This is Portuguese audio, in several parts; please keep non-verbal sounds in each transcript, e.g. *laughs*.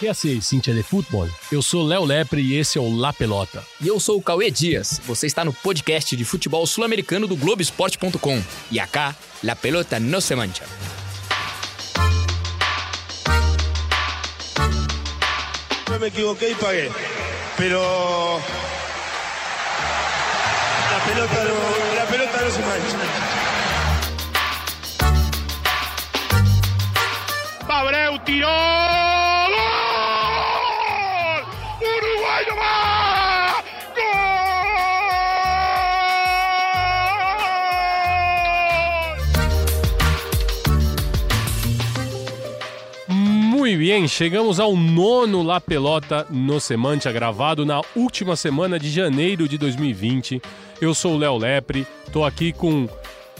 Que assim, Cintia de Futebol? Eu sou Léo Lepre e esse é o La Pelota. E eu sou o Cauê Dias. Você está no podcast de futebol sul-americano do Globoesporte.com. E acá, La Pelota no se mancha. Yo me equivoqué y pagué. Pero. La pelota no, la pelota no se mancha. Abreu tiró. ¡Gol! Muito bem, chegamos ao nono La Pelota no Semantia, gravado na última semana de janeiro de 2020. Eu sou o Léo Lepre, tô aqui com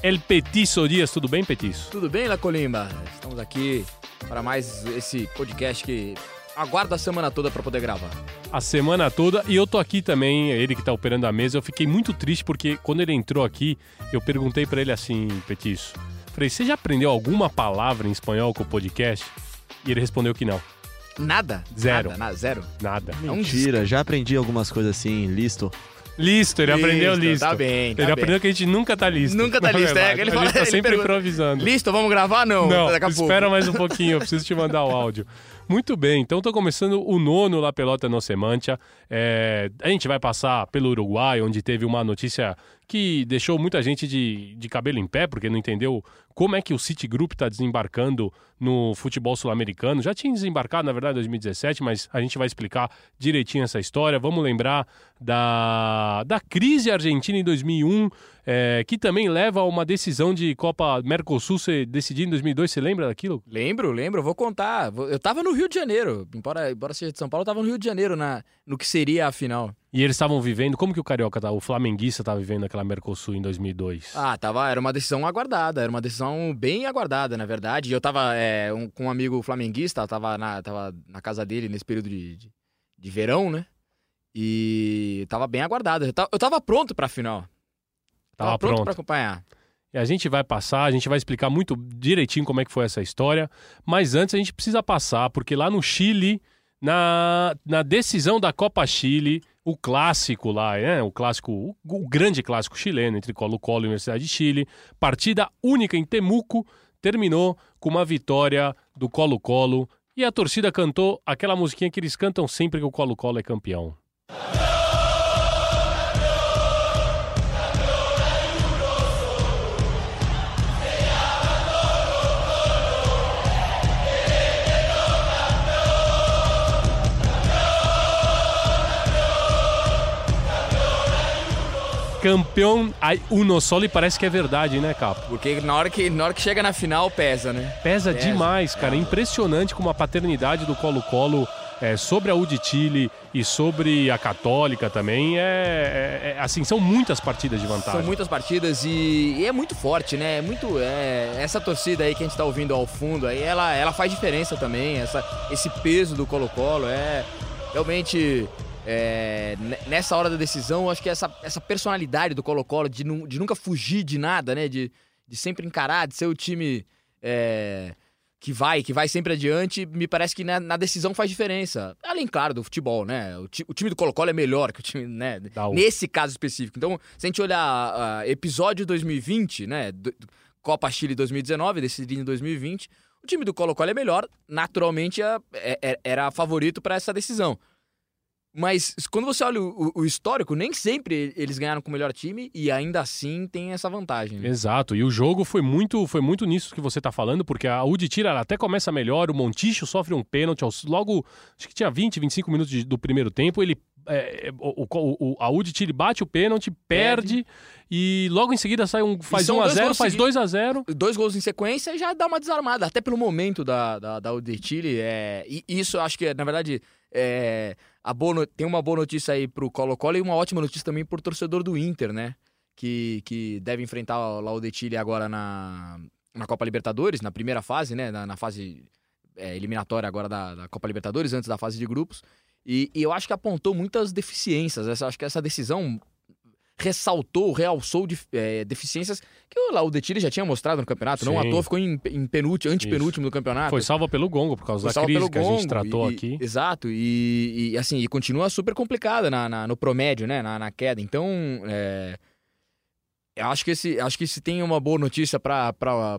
El Petiço Dias. Tudo bem, Petiço? Tudo bem, La Colimba? Estamos aqui para mais esse podcast que aguarda a semana toda para poder gravar. A semana toda e eu tô aqui também, ele que tá operando a mesa. Eu fiquei muito triste porque quando ele entrou aqui, eu perguntei para ele assim, Petiço. Falei, você já aprendeu alguma palavra em espanhol com o podcast? E ele respondeu que não. Nada? Zero. Nada, nada, zero. Nada. É Mentira, já aprendi algumas coisas assim, listo. Listo, ele aprendeu Listo, listo. tá bem, tá ele bem. aprendeu que a gente nunca tá listo. Nunca tá na listo, é, ele a fala- gente tá sempre pergunta, improvisando. Listo, vamos gravar? Não. Não, Daqui a espera pouco. mais um *laughs* pouquinho, eu preciso te mandar o áudio. Muito bem, então tô começando o nono La Pelota no Semantia. É, a gente vai passar pelo Uruguai, onde teve uma notícia que deixou muita gente de, de cabelo em pé, porque não entendeu como é que o Citigroup está desembarcando no futebol sul-americano. Já tinha desembarcado, na verdade, em 2017, mas a gente vai explicar direitinho essa história. Vamos lembrar da, da crise argentina em 2001, é, que também leva a uma decisão de Copa Mercosul ser decidida em 2002. Você lembra daquilo? Lembro, lembro, vou contar. Eu tava no Rio de Janeiro, embora, embora seja de São Paulo, eu tava no Rio de Janeiro na, no que seria a final. E eles estavam vivendo, como que o Carioca, tá, o flamenguista estava vivendo aquela Mercosul em 2002? Ah, tava, era uma decisão aguardada, era uma decisão bem aguardada, na verdade. Eu tava é, um- com um amigo flamenguista, tava na, tava na casa dele nesse período de, de, de verão, né? E tava bem aguardada. Eu tava, eu tava pronto pra final. Tava pronto, pronto. pra acompanhar. E a gente vai passar, a gente vai explicar muito direitinho como é que foi essa história, mas antes a gente precisa passar, porque lá no Chile, na, na decisão da Copa Chile, o clássico lá, né? O clássico, o, grande clássico chileno entre Colo-Colo e Universidade de Chile, partida única em Temuco, terminou com uma vitória do Colo-Colo e a torcida cantou aquela musiquinha que eles cantam sempre que o Colo-Colo é campeão. Campeão uno solo e parece que é verdade, né, Capo? Porque na hora que, na hora que chega na final, pesa, né? Pesa, Pesa. demais, cara. É impressionante como a paternidade do Colo-Colo é, sobre a U de Chile e sobre a Católica também é, é- é- assim são muitas partidas de vantagem. São muitas partidas e, e é muito forte, né? É muito. É, essa torcida aí que a gente tá ouvindo ao fundo aí, ela, ela faz diferença também. Essa, esse peso do Colo-Colo é realmente. É, ne- nessa hora da decisão, acho que essa, essa personalidade do Colo-Colo de, nu- de nunca fugir de nada, né? De, de sempre encarar, de ser o time é, que vai, que vai sempre adiante, me parece que na, na decisão faz diferença. Além, claro, do futebol, né? O, ti- o time do Colo-Colo é melhor que o time, né? Nesse caso específico. Então, se a gente olhar ah, episódio 2020, né? do- Copa Chile 2019, decidido em 2020, o time do Colo-Colo é melhor, naturalmente é- é- era favorito para essa decisão. Mas quando você olha o, o- histórico, nem sempre eles ganharam com o melhor time e ainda assim tem essa vantagem. né? Exato, e o jogo foi muito, foi muito nisso que você tá falando, porque a U de Tira ela até começa melhor, o Monticho sofre um pênalti logo, acho que tinha 20, 25 minutos de- do primeiro tempo, ele é, o, o- o- a U de Chile bate o pênalti, perde, e logo em seguida sai um, faz são 1 a dois 0 gols faz seguidos. 2 a 0 dois gols em sequência já dá uma desarmada, até pelo momento da, da, da. É, e isso eu acho que, na verdade, é, a boa no- tem uma boa notícia aí pro Colo-Colo e uma ótima notícia também pro torcedor do Inter, né? Que, que deve enfrentar o UD Chile agora na, na Copa Libertadores, na primeira fase, né? Na, na fase é, eliminatória agora da, da Copa Libertadores, antes da fase de grupos. E, e eu acho que apontou muitas deficiências. Essa, acho que essa decisão ressaltou, realçou de, é, deficiências que o Laú de Chile já tinha mostrado no campeonato. Não à Sim. toa ficou em, em penúltimo, antepenúltimo do campeonato. Foi salva pelo gongo por causa Foi da crise que a gente gongo, tratou e- aqui. Exato, e, e, assim, e continua super complicada na, na- no promédio, né? Na, na queda. Então, é, eu acho que, esse, acho que se tem uma boa notícia para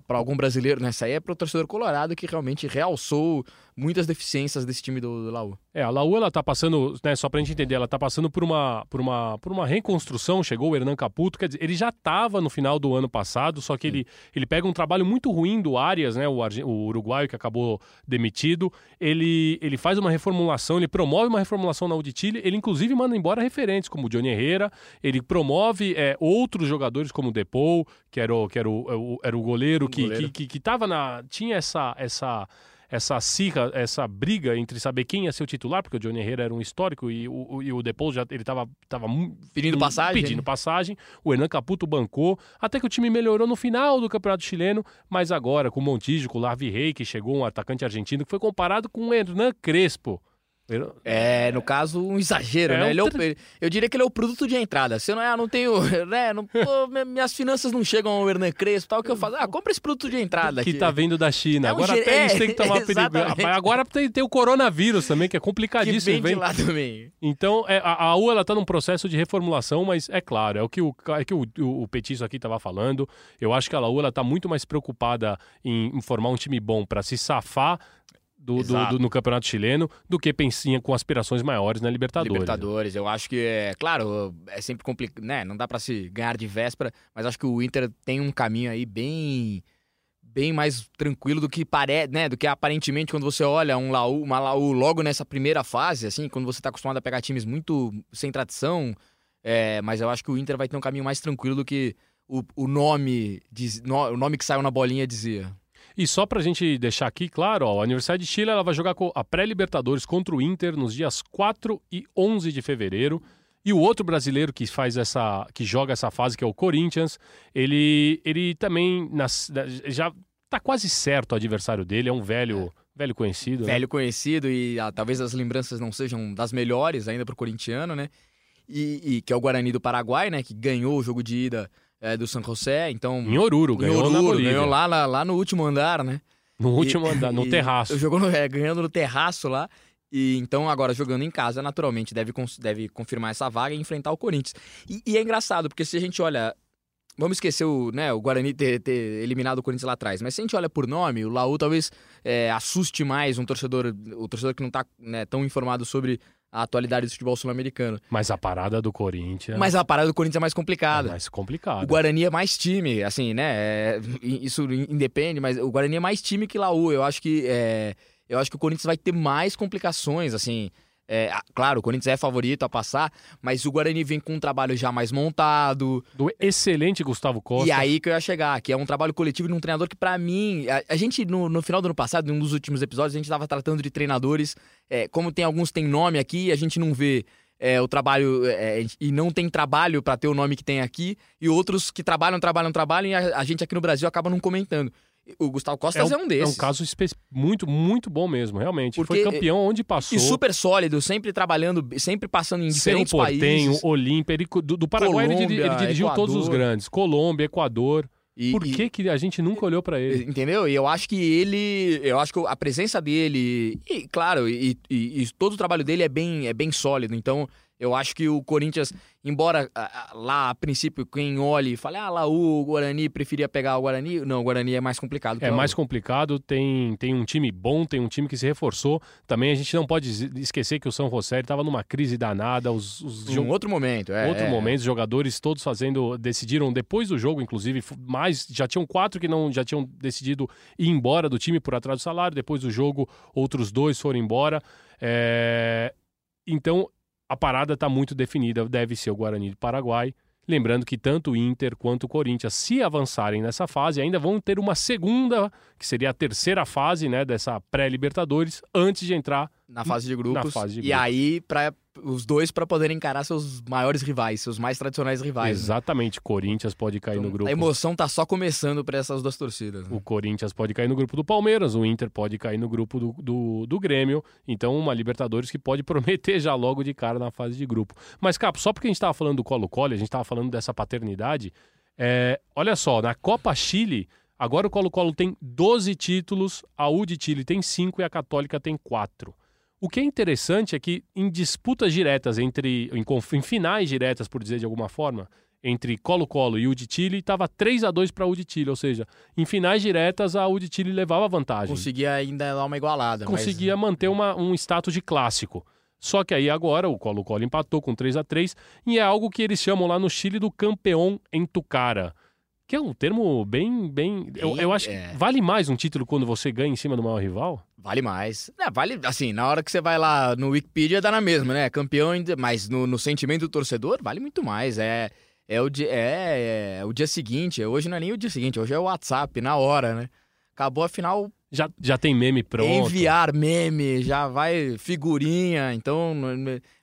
algum brasileiro nessa aí é para o torcedor colorado que realmente realçou muitas deficiências desse time do, do Laú. É, a Laú, ela tá passando, né, só pra gente entender, ela tá passando por uma, por uma, por uma reconstrução, chegou o Hernan Caputo, quer dizer, ele já tava no final do ano passado, só que ele, ele pega um trabalho muito ruim do Arias, né, o, argen- o uruguaio que acabou demitido, ele, ele faz uma reformulação, ele promove uma reformulação na Chile, ele inclusive manda embora referentes como o Johnny Herrera, ele promove é, outros jogadores como o Depou, que era o, que era o, o- era o goleiro, que, goleiro. Que, que, que tava na, tinha essa, essa, essa cirra, essa briga entre saber quem ia ser o titular, porque o Johnny Herrera era um histórico e o, o, e o Depou já ele tava, tava Pedindo passagem, Pedindo né? passagem. O Hernan Caputo bancou, até que o time melhorou no final do Campeonato Chileno, mas agora com o Montijo, com o Larvi Rey, que chegou um atacante argentino que foi comparado com o Hernan Crespo. É, no caso, um exagero, É né? um Ele é o- tra- eu diria que ele é o produto de entrada. Se eu não, ah, não tenho, *laughs* né? Não, pô, mi- minhas finanças não chegam ao Hernan Crespo, tal, o que eu faço? Ah, compra esse produto de entrada que aqui. tá vindo da China. É um agora até eles é, têm que tomar *laughs* perigo. Agora tem, tem o coronavírus também, que é que complicadíssimo. vem de vem- lá também. Então, é, a, a U ela tá num processo de reformulação, mas é claro, é o que o, é que o, o, o Petiço aqui estava falando. Eu acho que a Laú ela tá muito mais preocupada em, em formar um time bom para se safar do, do- do- no Campeonato Chileno do que pensinha com aspirações maiores na Libertadores. Libertadores, eu acho que é, claro, é sempre complicado, né? Não dá pra se ganhar de véspera, mas acho que o Inter tem um caminho aí bem bem mais tranquilo do que parece, né? Do que aparentemente quando você olha um Laú, uma Laú logo nessa primeira fase, assim, quando você tá acostumado a pegar times muito sem tradição, é, mas eu acho que o Inter vai ter um caminho mais tranquilo do que o, o nome diz, no- o nome que saiu na bolinha dizia. E só pra gente deixar aqui claro, ó, a Universidade de Chile ela vai jogar a pré-Libertadores contra o Inter nos dias 4 e 11 de fevereiro. E o outro brasileiro que faz essa, que joga essa fase, que é o Corinthians, ele, ele também nas- já tá quase certo o adversário dele, é um velho, velho conhecido. né? velho conhecido e ah, talvez as lembranças não sejam das melhores ainda pro corintiano, né? E, e que é o Guarani do Paraguai, né? Que ganhou o jogo de ida é, do San José, então... Em Oruro, em ganhou na Oruro, Bolívia. ganhou lá, lá, lá no último andar, né? No último E- andar, no *laughs* terraço. Jogou no, é, ganhando no terraço lá. E então, agora jogando em casa, naturalmente, deve, deve confirmar essa vaga e enfrentar o Corinthians. E, e é engraçado, porque se a gente olha. Vamos esquecer o, né, o Guarani ter, ter eliminado o Corinthians lá atrás, mas se a gente olha por nome, o Laú talvez é, assuste mais um torcedor, o torcedor que não tá né, tão informado sobre a atualidade do futebol sul-americano. Mas a parada do Corinthians Mas a parada do Corinthians é mais é complicada. mais complicada. O Guarani é mais time, assim, né? é, isso independe, mas o Guarani é mais time que Laú. Eu acho que é, eu acho que o Corinthians vai ter mais complicações, assim. É, claro, o Corinthians é favorito a passar, mas o Guarani vem com um trabalho já mais montado. Do excelente Gustavo Costa. E aí que eu ia chegar, que é um trabalho coletivo de um treinador que, pra mim, a, a gente, no, no final do ano passado, em um dos últimos episódios, a gente tava tratando de treinadores. é, como tem alguns tem nome aqui, a gente não vê é, o trabalho é, e não tem trabalho pra ter o nome que tem aqui, e outros que trabalham, trabalham, trabalham, e a, a gente aqui no Brasil acaba não comentando. O Gustavo Costa é um, É desses. um caso muito, muito bom mesmo, realmente. Porque- Foi campeão onde passou. E super sólido, sempre trabalhando, sempre passando em diferentes Portenho, países. Olímpia, ele, do, do Paraguai ele, diri- ele Colômbia, dirigiu todos os Equador. grandes. Colômbia, Equador. E- Por e- que, que a gente nunca olhou pra ele? Entendeu? E eu acho que ele. Eu acho que a presença dele. E, claro, e, e- e todo o trabalho dele é bem, é bem sólido. Então, eu acho que o Corinthians, embora lá, a princípio, quem olhe e fale, ah, lá o Guarani preferia pegar o Guarani. Não, o Guarani é mais complicado. É mais complicado, tem, tem um time bom, tem um time que se reforçou. Também a gente não pode es- esquecer que o São José estava numa crise danada, os, os Um outro momento, é. outro é. momento, os jogadores todos fazendo, decidiram depois do jogo, inclusive, mais, já tinham quatro que não já tinham decidido ir embora do time por atrás do salário, depois do jogo, outros dois foram embora. É, Então, a parada está muito definida, deve ser o Guarani do Paraguai. Lembrando que tanto o Inter quanto o Corinthians, se avançarem nessa fase, ainda vão ter uma segunda, que seria a terceira fase né, dessa pré-Libertadores, antes de entrar na fase de grupos. Na fase de E grupos. aí, pra, os dois pra poderem encarar seus maiores rivais, seus mais tradicionais rivais. né? Exatamente, Corinthians pode cair Então, no grupo. A emoção tá só começando pra essas duas torcidas. né? O Corinthians pode cair no grupo do Palmeiras, o Inter pode cair no grupo do, do, do Grêmio. Então, uma Libertadores que pode *laughs* prometer já logo de cara na fase de grupo. Mas, Capo, só porque a gente estava falando do Colo-Colo, a gente estava falando dessa paternidade, é, olha só, na Copa Chile, agora o Colo-Colo tem 12 títulos, a U de Chile tem 5 e a Católica tem 4. O que é interessante é que em disputas diretas entre. em, em finais diretas, por dizer de alguma forma, entre Colo-Colo e U de Chile, estava 3 a 2 para a U de Chile, ou seja, em finais diretas a U de Chile levava vantagem. Conseguia ainda dar uma igualada. mas- Conseguia manter uma- um status de clássico. Só que aí agora o Colo-Colo empatou com 3 a 3 e é algo que eles chamam lá no Chile do campeão em Tucara. Que é um termo bem. bem eu, eu acho que é. vale mais um título quando você ganha em cima do maior rival? Vale mais. É, vale, assim, na hora que você vai lá no Wikipedia, dá na mesma, né? Campeão, mas no, no sentimento do torcedor, vale muito mais. É, é, o, dia, é, é o dia seguinte. Hoje não é nem o dia seguinte, hoje é o WhatsApp, na hora, né? Acabou a final, Já, já tem meme pronto. enviar meme, já vai figurinha. Então,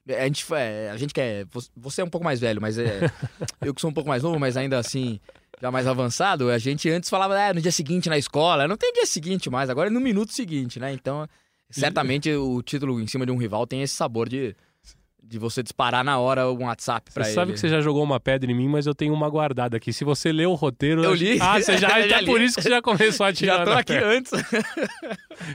a gente, é, a gente quer. Você é um pouco mais velho, mas é, *laughs* eu que sou um pouco mais novo, mas ainda assim. Já mais avançado, a gente antes falava é, no dia seguinte na escola. Não tem dia seguinte mais, agora é no minuto seguinte, né? Então, certamente o título em cima de um rival tem esse sabor de, de você disparar na hora um WhatsApp pra Você ele. sabe que você já jogou uma pedra em mim, mas eu tenho uma guardada aqui. Se você lê o roteiro. Eu li. Ah, você *laughs* já. Já até li. por isso que você já começou a *laughs* tirar. Já tô aqui pedra. antes. *laughs*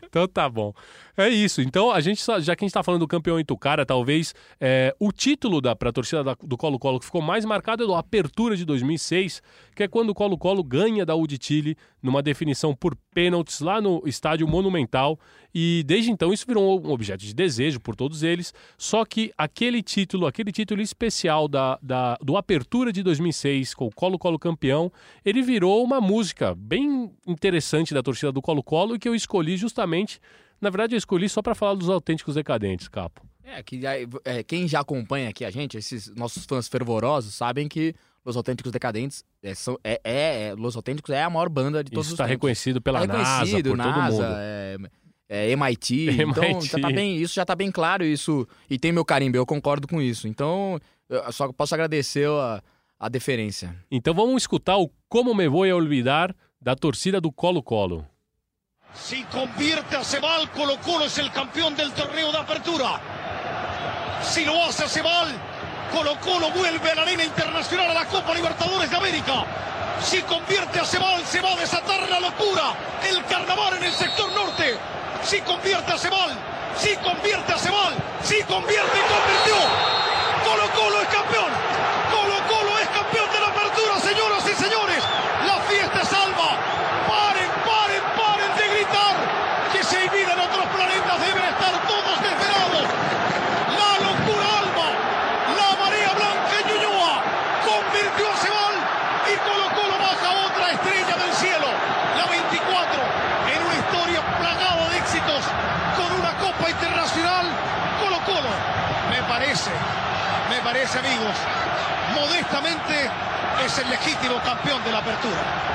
Então tá bom. É isso. Então, a gente, já que a gente tá falando do campeão Itucara, talvez é, o título da, pra torcida da- do Colo-Colo que ficou mais marcado é do Apertura de 2006, que é quando o Colo-Colo ganha da U de Chile numa definição por pênaltis lá no estádio Monumental. E desde então isso virou um objeto de desejo por todos eles. Só que aquele título, aquele título especial da, da- do Apertura de 2006, com o Colo-Colo campeão, ele virou uma música bem interessante da torcida do Colo-Colo e que eu escolhi justamente. Na verdade, eu escolhi só para falar dos autênticos decadentes, Capo. É, que é, quem já acompanha aqui a gente, esses nossos fãs fervorosos, sabem que Los Autênticos Decadentes é, são, é, é, é- Los Autênticos é a maior banda de todos Isso os está tempos. reconhecido pela Tá reconhecido, NASA, por todo NASA, mundo. é, é MIT, *laughs* então MIT. já tá bem, isso já tá bem claro isso e tem meu carimbo, eu concordo com isso. Então, eu só posso agradecer a, a deferência. Então vamos escutar o Como Me Voy a Olvidar da torcida do Colo-Colo. Si convierte a Cebal, Colo Colo es el campeón del torneo de apertura. Si lo hace a Cebal, Colo Colo vuelve a la arena internacional a la Copa Libertadores de América. Si convierte a Cebal, se va a desatar la locura, el carnaval en el sector norte. Si convierte a Cebal, si convierte a Cebal, si convierte y convirtió. Colo Colo es campeón. Colo Colo es campeón de la apertura, señoras y señores. La fiesta es alba. Paren, paren, paren de gritar. Que se viven otros planetas deben estar todos desvelados. La locura alba. La marea blanca en Ñuñoa. Convirtió a Cebal. Y Colo Colo baja otra estrella del cielo. La 24. En una historia plagada de éxitos. Con una Copa Internacional. Colo Colo. Me parece. Me parece, amigos. Modestamente es el legítimo campeón de la apertura.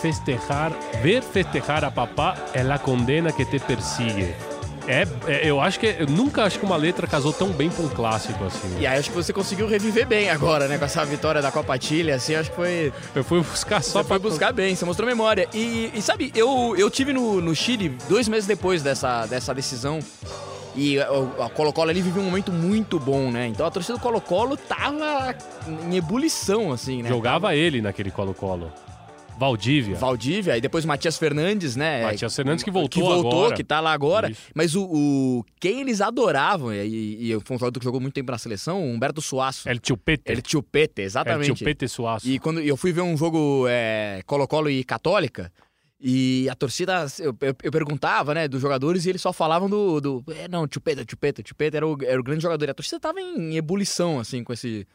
Festejar, ver festejar a papá é la condena que te persigue. É, é, eu acho que eu nunca acho que uma letra casou tão bem com um clássico assim. E aí acho que você conseguiu reviver bem agora, né, com essa vitória da Copa Chile, assim, acho que foi Eu fui buscar só Só foi buscar bem, você mostrou memória. E, e sabe, eu, eu tive no, no Chile dois meses depois dessa, dessa decisão. E a Colo-Colo ali viveu um momento muito bom, né? Então a torcida do Colo-Colo tava em ebulição, assim, né? Jogava ele naquele Colo-Colo. Valdívia. Valdívia, e depois Matias Fernandes, né? Matias Fernandes que voltou Que voltou, agora. que tá lá agora. Isso. Mas o, o- quem eles adoravam, e, e foi um jogador que jogou muito tempo na seleção, o Humberto Suaço. El. Ele Chupete, El exatamente. Chupete Suaço. E quando eu fui ver um jogo é, Colo-Colo e Católica, E a torcida, eu, eu, eu perguntava, né, dos jogadores e eles só falavam do. do é, não, Chupeta, Chupeta, Chupeta era o, era o grande jogador. E a torcida tava em ebulição, assim, com esse,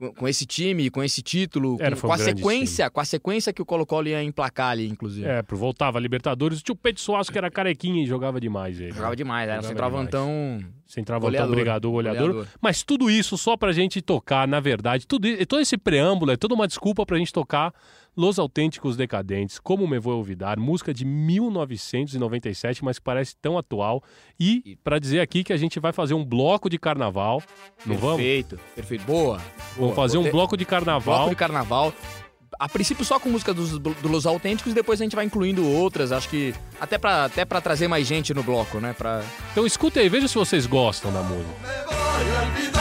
com, com esse time, com esse título, Era, com, um com a sequência, com a sequência que o Colo-Colo ia emplacar ali, inclusive. É, voltava a Libertadores. O tio Pedro Soares, que era carequinha e jogava demais ele. Jogava demais, era um centroavantão. Centroavantão, brigador, goleador. Goleador. Mas tudo isso só pra gente tocar, na verdade, tudo, todo esse preâmbulo é toda uma desculpa pra gente tocar Los Autênticos Decadentes, Como Me Vou Olvidar, música de 1997, mas que parece tão atual. E pra dizer aqui que a gente vai fazer um bloco de carnaval, não vamos? Perfeito, perfeito. Boa. Vamos boa. fazer um Botei- bloco de carnaval. bloco de carnaval. A princípio só com música dos, do Los Autênticos, depois a gente vai incluindo outras, acho que até pra, até pra trazer mais gente no bloco, né? Pra... Então escuta aí, veja se vocês gostam da música.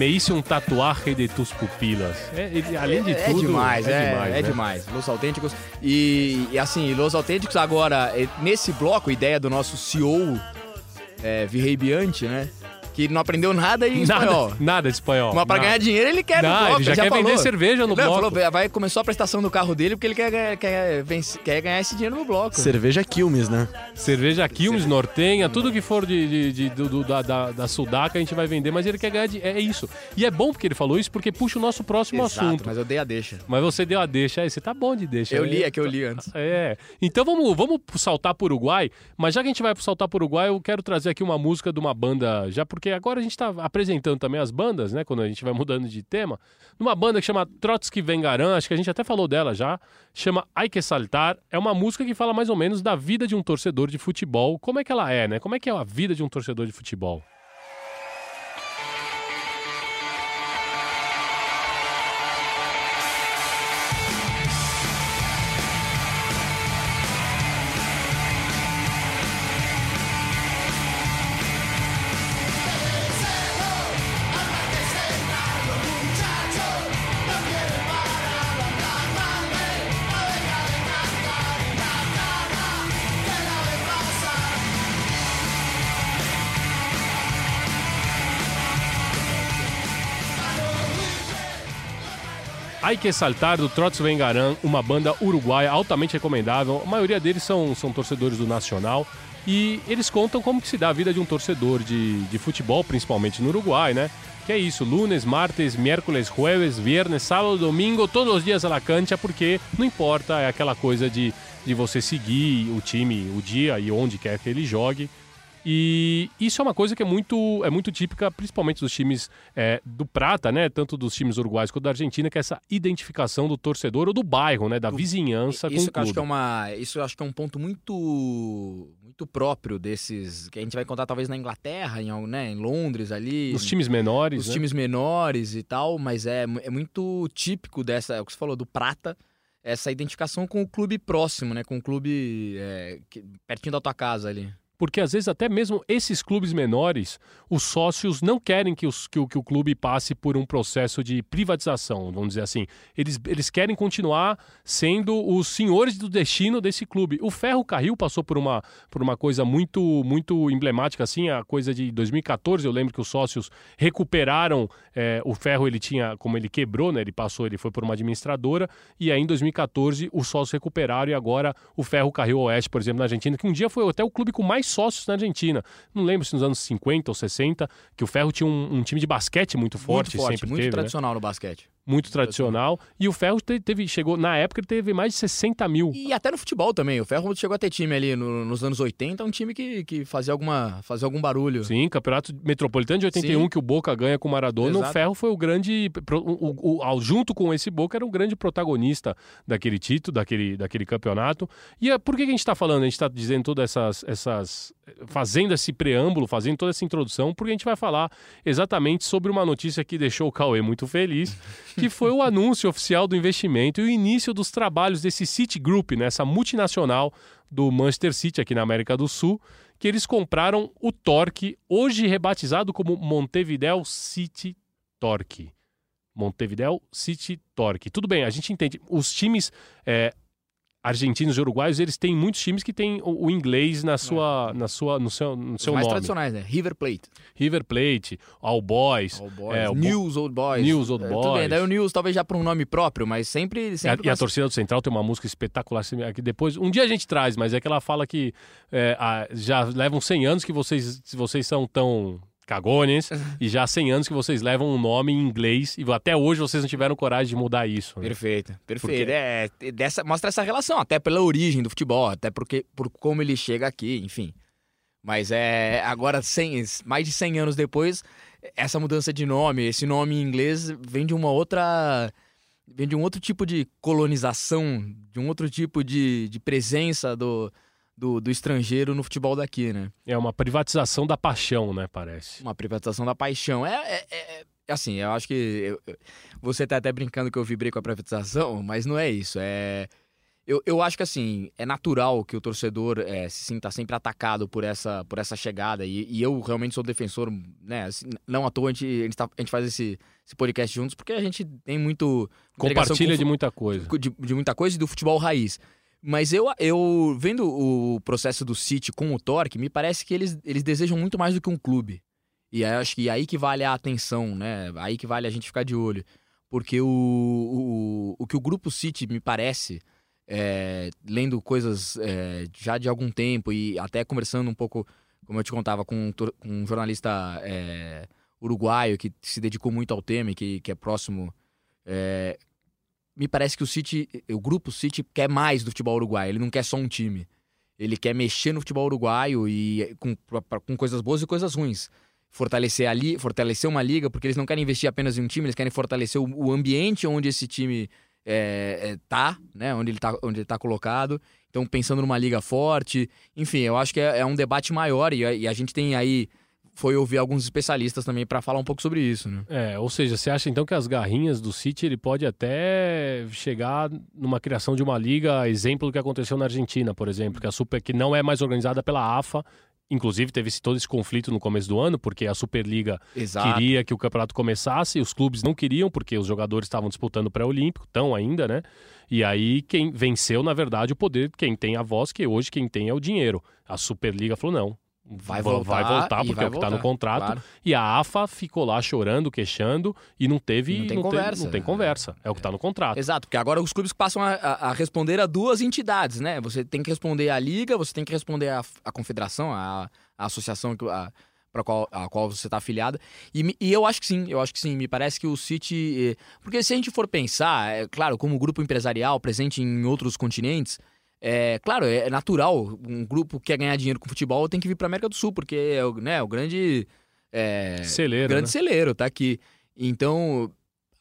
Me hice um tatuaje de tus pupilas. É, ele- além de é tudo. demais, é, demais, é né? demais. Los Autênticos. E, e assim, Los Autênticos agora, eh, nesse bloco, ideia do nosso CEO, é, Virrei Bianchi, né? Que não aprendeu nada em espanhol. Nada, nada de espanhol. Mas pra Nada. ganhar dinheiro ele quer Não, no bloco, ele já quer falou. vender cerveja no não, bloco. Falou, vai, começou a prestação do carro dele porque ele quer, ganhar- quer, vencer- quer ganhar esse dinheiro no bloco. Cerveja Quilmes, né? Cerveja Quilmes, Nortenha, tudo que for de, de- de- do- do- da, da, da Sudaca a gente vai vender, mas ele quer ganhar de, É isso. E é bom porque ele falou isso, porque puxa o nosso próximo Exato, assunto. mas eu dei a deixa. Mas você deu a deixa aí, você tá bom de deixa. Eu li, é que eu li antes. É. Então vamos, vamos saltar pro Uruguai, mas já que a gente vai saltar pro Uruguai, eu quero trazer aqui uma música de uma banda, já porque agora a gente tá apresentando também as bandas, né, quando a gente vai mudando de tema, numa banda que chama Trotsky Vengaran, acho que a gente até falou dela já, chama Ai Que Saltar, é uma música que fala mais ou menos da vida de um torcedor de futebol, como é que ela é, né, como é que é a vida de um torcedor de futebol. Que Saltar, do Trotsky Vengaran, uma banda uruguaia altamente recomendável. A maioria deles são, são torcedores do Nacional. E eles contam como que se dá a vida de um torcedor de, de futebol, principalmente no Uruguai, né? Que é isso, lunes, martes, miércoles, jueves, viernes, sábado, domingo, todos os dias à la cancha, porque não importa, é aquela coisa de, de você seguir o time, o dia e onde quer que ele jogue. E isso é uma coisa que é muito, é muito típica, principalmente dos times é, do Prata, né? Tanto dos times uruguais quanto da Argentina, que é essa identificação do torcedor ou do bairro, né? Da vizinhança com o Isso que eu clube. acho que é uma, isso eu acho que é um ponto muito muito próprio desses que a gente vai encontrar talvez na Inglaterra, em, né, em Londres ali, Nos times menores, os né? times menores e tal, mas é, é muito típico dessa, é o que você falou do Prata, essa identificação com o clube próximo, né, com o clube é, que- pertinho da tua casa ali. Porque às vezes até mesmo esses clubes menores, os sócios não querem que, os- que o, que o clube passe por um processo de privatização, vamos dizer assim. Eles, eles querem continuar sendo os senhores do destino desse clube. O Ferro Carril passou por uma, por uma coisa muito, muito emblemática, assim, a coisa de 2014, eu lembro que os sócios recuperaram é, o Ferro, ele tinha, como ele quebrou, né, ele passou, ele foi por uma administradora, e aí em 2014 os sócios recuperaram e agora o Ferro Carril Oeste, por exemplo, na Argentina, que um dia foi até o clube com mais sócios na Argentina. Não lembro se nos anos 50 ou 60, que o Ferro tinha um, um time de basquete muito forte, muito forte, sempre muito teve, né? tradicional no basquete. Muito tradicional. E o Ferro te- teve, chegou, na época, ele teve mais de 60 mil. E até no futebol também. O Ferro chegou a ter time ali no- nos anos 80, um time que, que fazia, alguma, fazia algum barulho. Sim, campeonato metropolitano de 81 Sim. que o Boca ganha com o Maradona. O Exato. Ferro foi o grande. o- o- o- ao- junto com esse Boca, era o grande protagonista daquele título, daquele, daquele campeonato. E é, por que que a gente está falando? A gente está dizendo todas essas, essas. Fazendo esse preâmbulo, fazendo toda essa introdução, porque a gente vai falar exatamente sobre uma notícia que deixou o Cauê muito feliz, que foi o *laughs* anúncio oficial do investimento e o início dos trabalhos desse Citigroup, né, essa multinacional do Manchester City aqui na América do Sul, que eles compraram o Torque, hoje rebatizado como Montevideo City Torque. Montevideo City Torque. Tudo bem, a gente entende. Os times é, argentinos e uruguaios, eles têm muitos times que têm o, o inglês na sua, na sua, no seu, no Os seu mais nome. tradicionais, né? River Plate. River Plate, All Boys. All Boys. é, News Old Boys. News Old É, Tudo bem, Boys. daí o News talvez já para um nome próprio, mas sempre. E a, sempre e a torcida do Central tem uma música espetacular assim, que depois um dia a gente traz, mas é que ela fala que é, a- já levam 100 anos que vocês vocês são tão cagones e já há 100 anos que vocês levam um nome em inglês e até hoje vocês não tiveram coragem de mudar isso. né? Perfeito, perfeito. Porque- É, dessa, mostra essa relação, até pela origem do futebol, até porque por como ele chega aqui, enfim. Mas é agora 100, mais de 100 anos depois, essa mudança de nome, esse nome em inglês vem de uma outra vem de um outro tipo de colonização, de um outro tipo de, de presença do, do, do estrangeiro no futebol daqui, né? É uma privatização da paixão, né, parece. Uma privatização da paixão. É, é- é- é assim, eu acho que. eu- você tá até brincando que eu vibrei com a privatização, mas não é isso. É. Eu, eu acho que assim, é natural que o torcedor é, se sinta sempre atacado por essa, por essa chegada. E, e eu realmente sou defensor, né? assim, não à toa a gente, a gente, tá- a gente faz esse, esse podcast juntos, porque a gente tem muito. Compartilha com de muita coisa. de, de muita coisa e do futebol raiz. Mas eu, eu vendo o processo do City com o Torque, me parece que eles, eles desejam muito mais do que um clube. E aí, acho que aí que vale a atenção, né? Aí que vale a gente ficar de olho. Porque o, o, o que o grupo City me parece, é, lendo coisas é, já de algum tempo e até conversando um pouco, como eu te contava, com, um com um jornalista é, uruguaio que se dedicou muito ao tema e que, que é próximo é, me parece que o City, o grupo City quer mais do futebol uruguaio. Ele não quer só um time. Ele quer mexer no futebol uruguaio e com, com coisas boas e coisas ruins. Fortalecer ali, fortalecer uma liga, porque eles não querem investir apenas em um time, eles querem fortalecer o, o ambiente onde esse time é, é, tá, né? Onde ele tá, onde ele tá colocado. Então, pensando numa liga forte. Enfim, eu acho que é, é um debate maior e e a gente tem aí. Foi ouvir alguns especialistas também para falar um pouco sobre isso, né? É, ou seja, você acha então que as garrinhas do City ele pode até chegar numa criação de uma liga, exemplo do que aconteceu na Argentina, por exemplo, que a Super que não é mais organizada pela AFA, inclusive teve esse- todo esse conflito no começo do ano, porque a Superliga Exato. queria que o campeonato começasse, e os clubes não queriam, porque os jogadores estavam disputando o pré-olímpico, estão ainda, né? E aí quem venceu, na verdade, o poder, quem tem a voz, que hoje quem tem é o dinheiro. A Superliga falou, não. Vai va- vai voltar voltar porque vai é o que está no voltar, contrato. claro. E a AFA ficou lá chorando, queixando e não teve. Não tem teve- conversa. não tem conversa. É o que está no contrato. Exato, porque agora os clubes passam a, a- responder a duas entidades, né? Você tem que responder à liga, você tem que responder à, à confederação, à, à associação que, a, para qual, a qual você está afiliado. E, e eu acho que sim, eu acho que sim. Me parece que o City. eh, Porque se a gente for pensar, é claro, como grupo empresarial presente em outros continentes. É claro, é natural. Um grupo que quer ganhar dinheiro com futebol tem que vir para América do Sul, porque é o, né, o grande. É, Celeiro, grande né? celeiro, tá aqui. Então,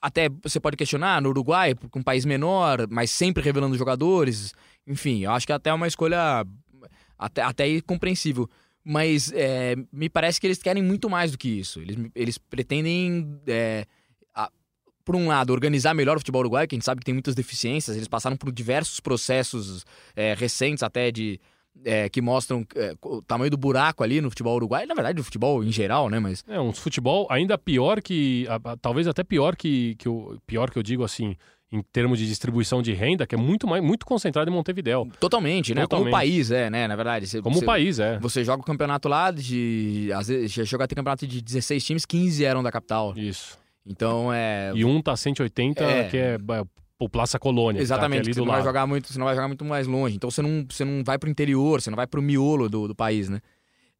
até você pode questionar no Uruguai, um país menor, mas sempre revelando jogadores. Enfim, eu acho que até é uma escolha até, até aí compreensível. Mas é, me parece que eles querem muito mais do que isso. Eles, eles pretendem, é, por um lado, organizar melhor o futebol uruguaio, que a gente sabe que tem muitas deficiências. Eles passaram por diversos processos é, recentes até de. é, que mostram é, o tamanho do buraco ali no futebol uruguaio, na verdade, no futebol em geral, né? Mas É um futebol ainda pior que. a- a- Talvez até pior que, que o. Pior que eu digo assim, em termos de distribuição de renda, que é muito mais muito concentrado em Montevidéu. totalmente, né? Como Totalmente. país, é, né? Na verdade. Você- Como você- país, é. Você joga o campeonato lá de. Às vezes, já chegou a ter campeonato de 16 times, 15 eram da capital. Isso. Então é. E um tá 180, É. que é, é o Plaça Colônia. tá Exatamente, ali que você não vai jogar muito, você não vai jogar muito mais longe. Então você não, você não vai pro interior, você não vai pro miolo do, do país, né?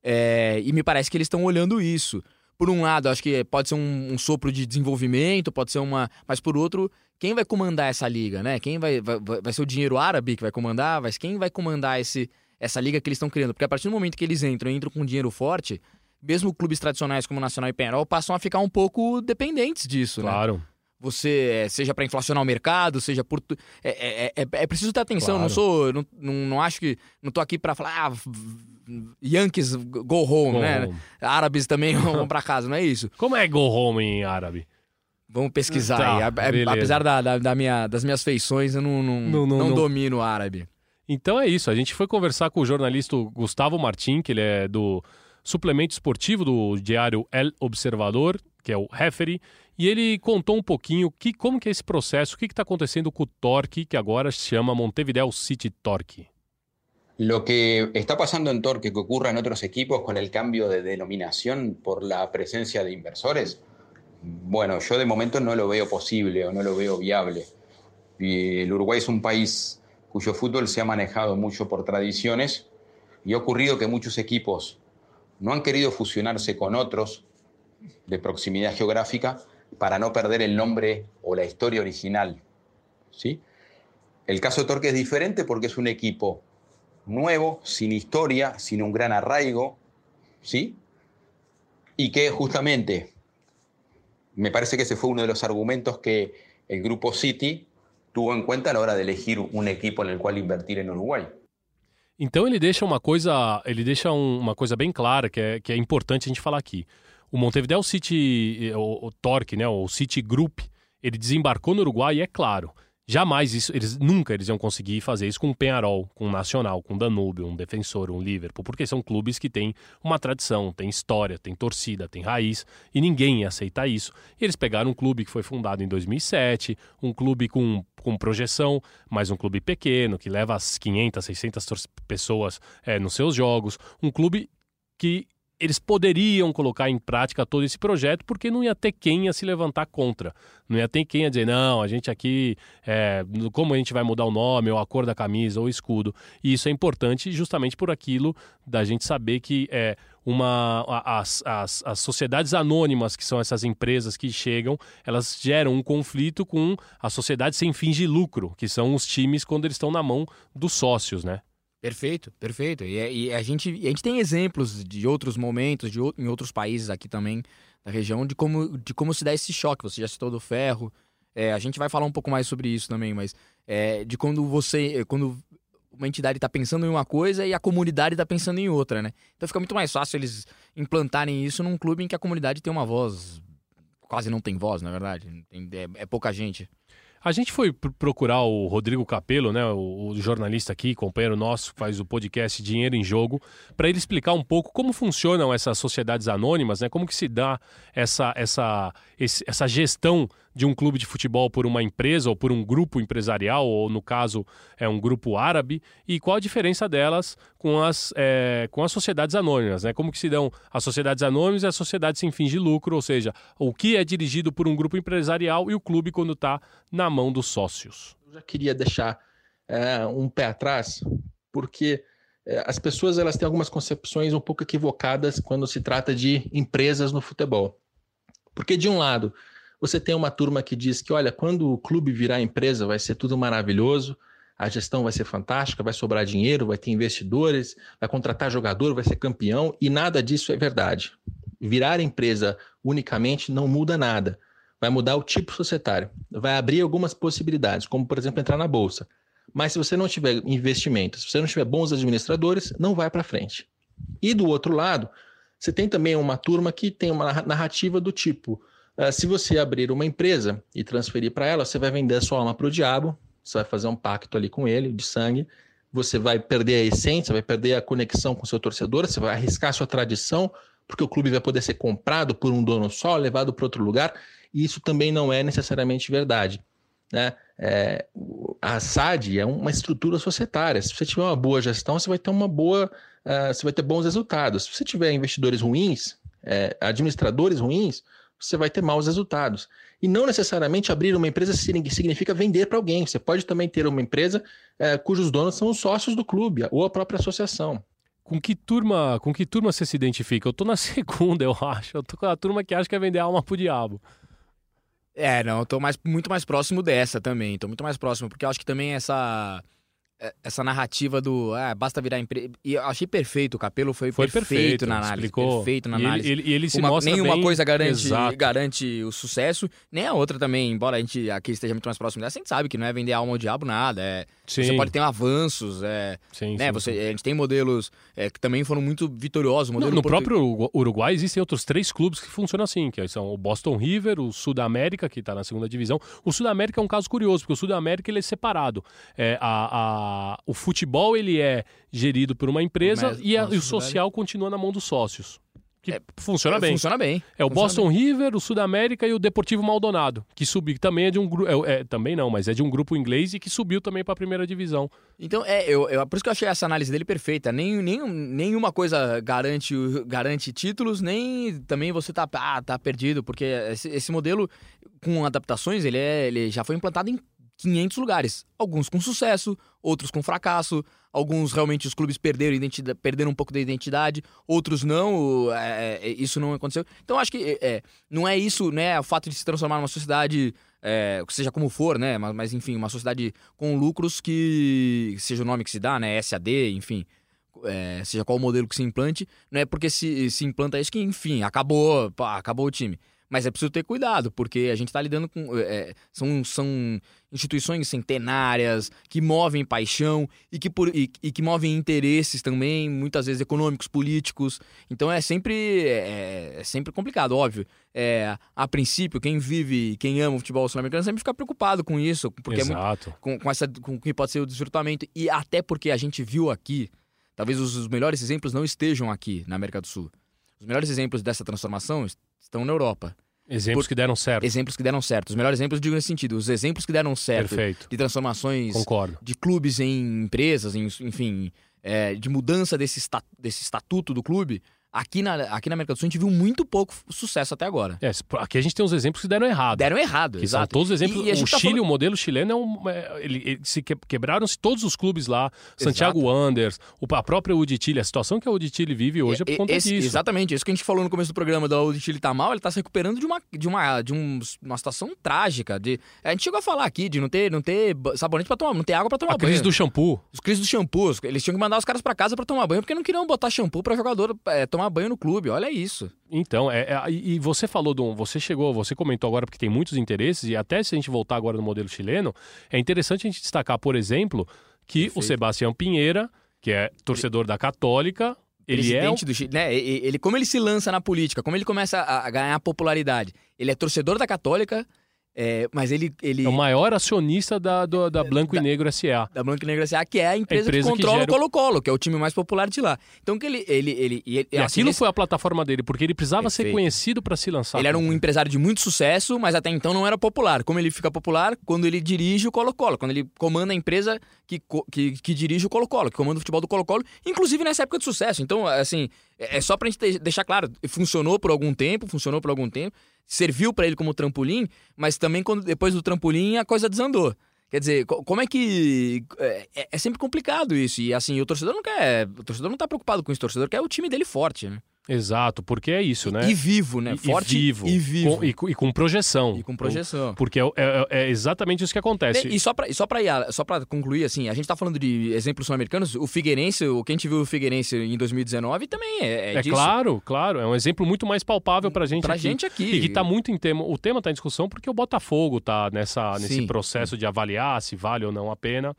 É, e me parece que eles estão olhando isso. Por um lado, acho que pode ser um, um sopro de desenvolvimento, pode ser uma. Mas por outro, quem vai comandar essa liga, né? Quem vai, vai, vai vai ser o dinheiro árabe que vai comandar, mas quem vai comandar esse, essa liga que eles estão criando? Porque a partir do momento que eles entram, entram com dinheiro forte, mesmo clubes tradicionais como Nacional e Penarol passam a ficar um pouco dependentes disso, né? Claro. você é, seja para inflacionar o mercado, seja por tu- é, é, é, é preciso ter atenção. Claro. Não sou, não, não, não acho que não tô aqui para falar ah, Yankees go home, Go né? home. Árabes também *laughs* vão para casa, não é isso? Como é go home em árabe? Vamos pesquisar Tá, aí. Apesar da, da- da minha, das minhas feições, eu não, não, Não, não, não domino o árabe. Então é isso, a gente foi conversar com o jornalista Gustavo Martim, que ele é do suplemento esportivo do diário El Observador, que é o Referee, e ele contou um pouquinho que, como que é esse processo, o que está acontecendo com o Torque, que agora se chama Montevideo City Torque. Lo que está pasando en Torque, que ocurra en otros equipos con el cambio de denominación por la presencia de inversores, bueno, yo de momento no lo veo posible o no lo veo viable. Y el Uruguay es un país cuyo fútbol se ha manejado mucho por tradiciones y ha ocurrido que muchos equipos no han querido fusionarse con otros de proximidad geográfica para no perder el nombre o la historia original. ¿sí? El caso Torque es diferente porque es un equipo nuevo, sin historia, sin un gran arraigo, ¿sí? Y que justamente, me parece que ese fue uno de los argumentos que el grupo City tuvo en cuenta a la hora de elegir un equipo en el cual invertir en Uruguay. Então ele deixa uma coisa, ele deixa um, uma coisa bem clara que é, que é importante a gente falar aqui. O Montevideo City, o, o Torque, né, o City Group, ele desembarcou no Uruguai e é claro, Jamais isso, eles nunca eles iam conseguir fazer isso com o Penharol, com o Nacional, com o Danúbio, um Defensor, um Liverpool, porque são clubes que têm uma tradição, têm história, têm torcida, têm raiz, e ninguém ia aceitar isso. E eles pegaram um clube que foi fundado em 2007, um clube com, com projeção, mas um clube pequeno, que leva as 500, 600 pessoas é, nos seus jogos, um clube que eles poderiam colocar em prática todo esse projeto porque não ia ter quem ia se levantar contra. Não ia ter quem ia dizer, não, a gente aqui, é, como a gente vai mudar o nome, ou a cor da camisa, ou o escudo. E isso é importante justamente por aquilo da gente saber que é, uma, as, as, as sociedades anônimas, que são essas empresas que chegam, elas geram um conflito com a sociedade sem fins de lucro, que são os times quando eles estão na mão dos sócios, né? Perfeito, perfeito. E, é, e, a, gente, a gente tem exemplos de outros momentos, de, em outros países aqui também da região, de como, de como se dá esse choque. Você já citou do ferro. É, a gente vai falar um pouco mais sobre isso também, mas é, de quando você. Quando uma entidade está pensando em uma coisa e a comunidade está pensando em outra, né? Então fica muito mais fácil eles implantarem isso num clube em que a comunidade tem uma voz. Quase não tem voz, na verdade. Tem, é, é pouca gente. A gente foi procurar o Rodrigo Capello, né, o, jornalista aqui, companheiro nosso, faz o podcast Dinheiro em Jogo, para ele explicar um pouco como funcionam essas sociedades anônimas, né, como que se dá essa, essa, essa gestão de um clube de futebol por uma empresa ou por um grupo empresarial, ou no caso é um grupo árabe, e qual a diferença delas com as, é, com as sociedades anônimas, né? Como que se dão as sociedades anônimas e as sociedades sem fins de lucro, ou seja, o que é dirigido por um grupo empresarial e o clube quando está na mão dos sócios. Eu já queria deixar é, um pé atrás, porque é, as pessoas elas têm algumas concepções um pouco equivocadas quando se trata de empresas no futebol. Porque, de um lado, você tem uma turma que diz que, olha, quando o clube virar empresa, vai ser tudo maravilhoso, a gestão vai ser fantástica, vai sobrar dinheiro, vai ter investidores, vai contratar jogador, vai ser campeão, e nada disso é verdade. Virar empresa unicamente não muda nada. Vai mudar o tipo societário, vai abrir algumas possibilidades, como por exemplo entrar na bolsa. Mas se você não tiver investimentos, se você não tiver bons administradores, não vai para frente. E do outro lado, você tem também uma turma que tem uma narrativa do tipo: se você abrir uma empresa e transferir para ela, você vai vender a sua alma para o diabo, você vai fazer um pacto ali com ele, de sangue, você vai perder a essência, vai perder a conexão com seu torcedor, você vai arriscar sua tradição, porque o clube vai poder ser comprado por um dono só, levado para outro lugar, e isso também não é necessariamente verdade. Né? É, a SAD é uma estrutura societária. Se você tiver uma boa gestão, você vai ter uma boa, uh, você vai ter bons resultados. Se você tiver investidores ruins, é, administradores ruins, você vai ter maus resultados. E não necessariamente abrir uma empresa significa vender para alguém. Você pode também ter uma empresa é, cujos donos são os sócios do clube ou a própria associação. Com que turma, com que turma você se identifica? Eu tô na *laughs* segunda, eu acho. Eu tô com a turma que acha que é vender alma pro diabo. É, não, eu tô mais, muito mais próximo dessa também. Tô muito mais próximo, porque eu acho que também essa essa narrativa do ah, basta virar empresa. E eu achei perfeito, o Capelo foi, foi perfeito, perfeito, na análise. Explicou. Perfeito na análise. E ele, ele, ele se uma, mostra Nenhuma bem... coisa garante, garante o sucesso, nem a outra também, embora a gente aqui esteja muito mais próximo dessa, a gente sabe que não é vender alma ao diabo nada. É, você pode ter avanços. É, sim, né, sim, você, sim. A gente tem modelos é, que também foram muito vitoriosos. Modelo no, no próprio Uruguai existem outros três clubes que funcionam assim, que são o Boston River, o Sul da América, que está na segunda divisão. O Sul da América é um caso curioso, porque o Sul da América ele é separado. É, a, a- o futebol ele é gerido por uma empresa Mas- e, a- e o social continua na mão dos sócios. Que funciona É, bem. Funciona bem. É o Boston River, o Sudamérica e o Deportivo Maldonado, que subiu também é de um grupo. É, é, também não, mas é de um grupo inglês e que subiu também para a primeira divisão. Então, é, eu, eu- por isso que eu achei essa análise dele perfeita. Nem, nem, nenhuma coisa garante, garante títulos, nem também você tá, ah, tá perdido, porque esse, esse modelo, com adaptações, ele, é, ele já foi implantado em 500 lugares. Alguns com sucesso, outros com fracasso, alguns realmente os clubes perderam, perderam um pouco da identidade, outros não, é, é, isso não aconteceu. Então, acho que é, não é isso, né, o fato de se transformar numa sociedade é, seja como for, né? Mas, mas, enfim, uma sociedade com lucros que seja o nome que se dá, né? SAD, enfim. é, seja qual o modelo que se implante, não é porque se, se implanta isso que, enfim, acabou, pá, acabou o time. Mas é preciso ter cuidado, porque a gente está lidando com. é, são, são instituições centenárias que movem paixão e que, por, e, e que movem interesses também, muitas vezes econômicos, políticos. Então é sempre, é, é sempre complicado, óbvio. É, a princípio, quem vive, quem ama o futebol sul-americano sempre fica preocupado com isso, porque é muito, Exato. com, com, essa, com o que pode ser o desvirtuamento. E até porque a gente viu aqui, talvez os, os melhores exemplos não estejam aqui na América do Sul. Os melhores exemplos dessa transformação estão na Europa. Exemplos Por- que deram certo. Exemplos que deram certo. Os melhores exemplos, digo nesse sentido. Os exemplos que deram certo Perfeito. de transformações Concordo. de clubes em empresas, em- enfim, é, de mudança desse, esta- desse estatuto do clube, aqui na, aqui na América do Sul a gente viu muito pouco sucesso até agora. É, aqui a gente tem uns exemplos que deram errado. Deram errado, Que exato. todos os exemplos. E- e o tá Chile, falando- o modelo chileno é um. é, ele, ele se que- quebraram-se todos os clubes lá. Santiago Wanderers, o, a própria Udi Chile. A situação que a Udi Chile vive hoje é por conta esse- disso. Exatamente, isso que a gente falou no começo do programa da Old Chile tá mal, ele tá se recuperando de uma, de uma, de um- uma situação trágica. De, a gente chegou a falar aqui de não ter, não ter sabonete pra tomar, não ter água pra tomar A crise banho. do shampoo. Os crises do shampoo, eles tinham que mandar os caras pra casa pra tomar banho porque não queriam botar shampoo pra jogador é, tomar banho no clube. Olha isso. Então, é, é- e você falou um. Você chegou, você comentou agora porque tem muitos interesses, e até se a gente voltar agora no modelo chileno, é interessante a gente destacar, por exemplo, que o Perfeito. Sebastião Pinheira, que é torcedor da Católica, ele é. um- presidente do Chile, né? Ele, como ele se lança na política, como ele começa a ganhar popularidade. Ele é torcedor da Católica, é, mas ele, ele é o maior acionista da, do- da Blanco e Negro SA. da Branco e Negro S.A., que é a empresa, empresa que que controla gera o Colo-Colo, que é o time mais popular de lá. Então que ele ele ele ele, E assim, aquilo esse- foi a plataforma dele, porque ele precisava ser Perfeito. conhecido para se lançar. ele era um empresário de muito sucesso, mas até então não era popular. Como ele fica popular? Quando ele dirige o Colo-Colo, quando ele comanda a empresa que, que, que dirige o Colo-Colo, que comanda o futebol do Colo-Colo, inclusive nessa época de sucesso. Então, assim, é é só pra gente te- deixar claro, funcionou por algum tempo, funcionou por algum tempo, serviu pra ele como trampolim, mas também quando depois do trampolim a coisa desandou. Quer dizer, co- como é que. É, é- é sempre complicado isso. E assim, o torcedor não quer. O torcedor não tá preocupado com isso. O torcedor quer o time dele forte, né? Exato, porque é isso, né? E vivo, né? E- Forte e vivo. e vivo. Com- e, e com projeção. E com projeção. Porque é, é- é exatamente isso que acontece. E só pra, e só pra, só pra concluir, assim, a gente tá falando de exemplos sul-americanos, o Figueirense, o que a gente viu o Figueirense em 2019 também é, é, É disso. claro, claro. É um exemplo muito mais palpável pra gente Pra aqui. gente aqui. E que tá muito em tema. O tema tá em discussão porque o Botafogo tá nessa, nesse Sim. processo de avaliar se vale ou não a pena.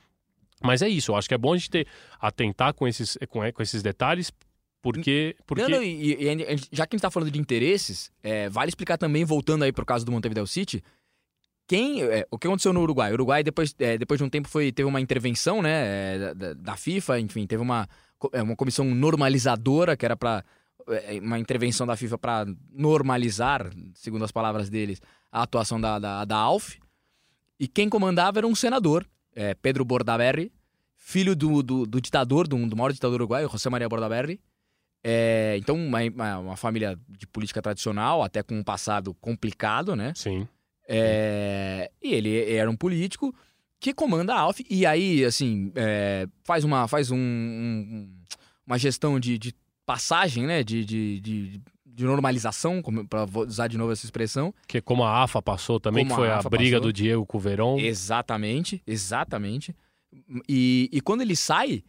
Mas é isso, eu acho que é bom a gente ter, atentar com esses, com, com esses detalhes, porque. porque... Não, não, e, e- já que a gente tá falando de interesses, é, vale explicar também, voltando aí pro caso do Montevideo City, quem, é, o que aconteceu no Uruguai? O Uruguai, depois, é, depois de um tempo, foi, teve uma intervenção né, é, da- da, FIFA, enfim, teve uma, é, uma comissão normalizadora, que era para uma intervenção da FIFA para normalizar, segundo as palavras deles, a atuação da, da, da ALF. E quem comandava era um senador, é, Pedro Bordaberry, filho do, do, do ditador, do, do maior ditador uruguaio, José Maria Bordaberry. É, então, uma, uma, família de política tradicional, até com um passado complicado, né? Sim. É, e ele era um político que comanda a ALF. E aí, assim, é, faz, uma, faz um, um- uma gestão de, de passagem, né? De, de, de, de normalização, pra usar de novo essa expressão. Que como a AFA passou também, Como que foi a a, briga passou. do Diego com o Verón. Exatamente, exatamente. E, e quando ele sai,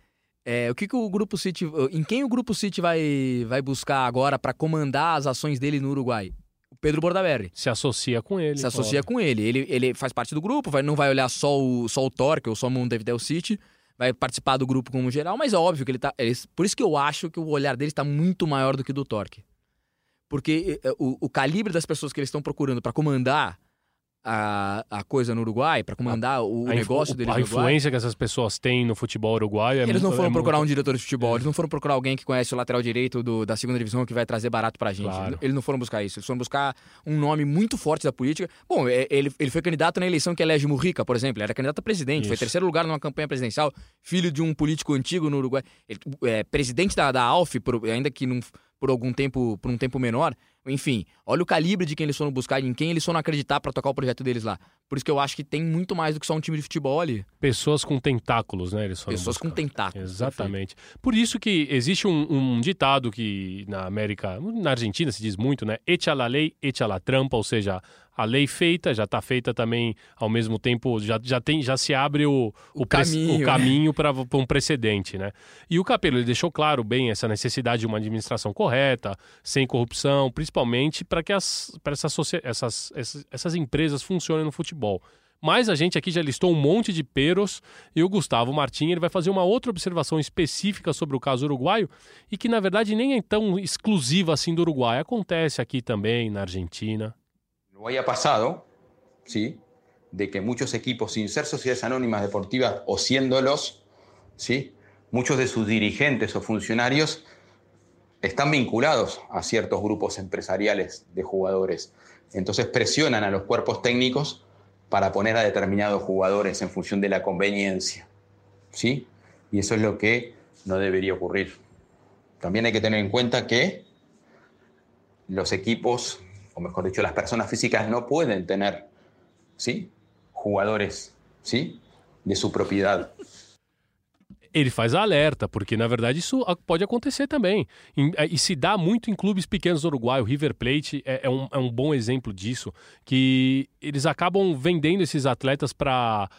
é, o que, que o Grupo City. Em quem o Grupo City vai, vai buscar agora para comandar as ações dele no Uruguai? O Pedro Bordaberry. Se associa com ele. Se associa óbvio. com ele. ele. Ele faz parte do grupo, vai, não vai olhar só o, só o Torque ou só o Montevideo City, vai participar do grupo como geral, mas é óbvio que ele tá. ele- por isso que eu acho que o olhar dele está muito maior do que o do Torque. Porque eh, o, o calibre das pessoas que eles estão procurando para comandar a, a coisa no Uruguai, para comandar o A, negócio deles a influência que essas pessoas têm no futebol uruguaio é Eles não foram é procurar muito- um diretor de futebol, eles não foram procurar alguém que conhece o lateral direito do- da segunda divisão que vai trazer barato pra gente. Claro. Eles não foram buscar isso, eles foram buscar um nome muito forte da política. Bom, é- ele, ele foi candidato na eleição que elege Mujica, por exemplo, ele era candidato a presidente, foi Isso. terceiro lugar numa campanha presidencial, filho de um político antigo no Uruguai, ele, é, presidente da, da ALF, por- ainda que não, por algum tempo, por um tempo menor. Enfim, olha o calibre de quem eles foram buscar, em quem eles foram acreditar pra tocar o projeto deles lá. Por isso que eu acho que tem muito mais do que só um time de futebol ali. Pessoas com tentáculos, né? Eles foram Pessoas com buscar. tentáculos. Exatamente. Por isso que existe um, um ditado que na América, na Argentina se diz muito, né? Echa la lei, echa la trampa, ou seja, a lei feita já está feita também ao mesmo tempo, já, já, tem, já se abre o, O prec- caminho, o né? caminho para um precedente, né? E o Capelo ele deixou claro bem essa necessidade de uma administração correta, sem corrupção, principalmente para que as, essas, essas, essas, essas empresas funcionem no futebol. Mas a gente aqui já listou um monte de peros e o Gustavo Martins ele vai fazer uma outra observação específica sobre o caso uruguaio e que na verdade nem é tão exclusiva assim do Uruguai. Acontece aqui também na Argentina. Haya pasado, ¿sí? De que muchos equipos, sin ser sociedades anónimas deportivas o siéndolos, ¿sí? Muchos de sus dirigentes o funcionarios están vinculados a ciertos grupos empresariales de jugadores. Entonces presionan a los cuerpos técnicos para poner a determinados jugadores en función de la conveniencia, ¿sí? Y eso es lo que no debería ocurrir. También hay que tener en cuenta que los equipos, mejor dicho, las personas físicas no pueden tener ¿sí? jugadores ¿sí? de su propiedad. Ele faz alerta, porque na verdade isso pode acontecer também. É, E, se dá muito em clubes pequenos do Uruguai. O River Plate é, é um, é um bom exemplo disso, que eles acabam vendendo esses atletas para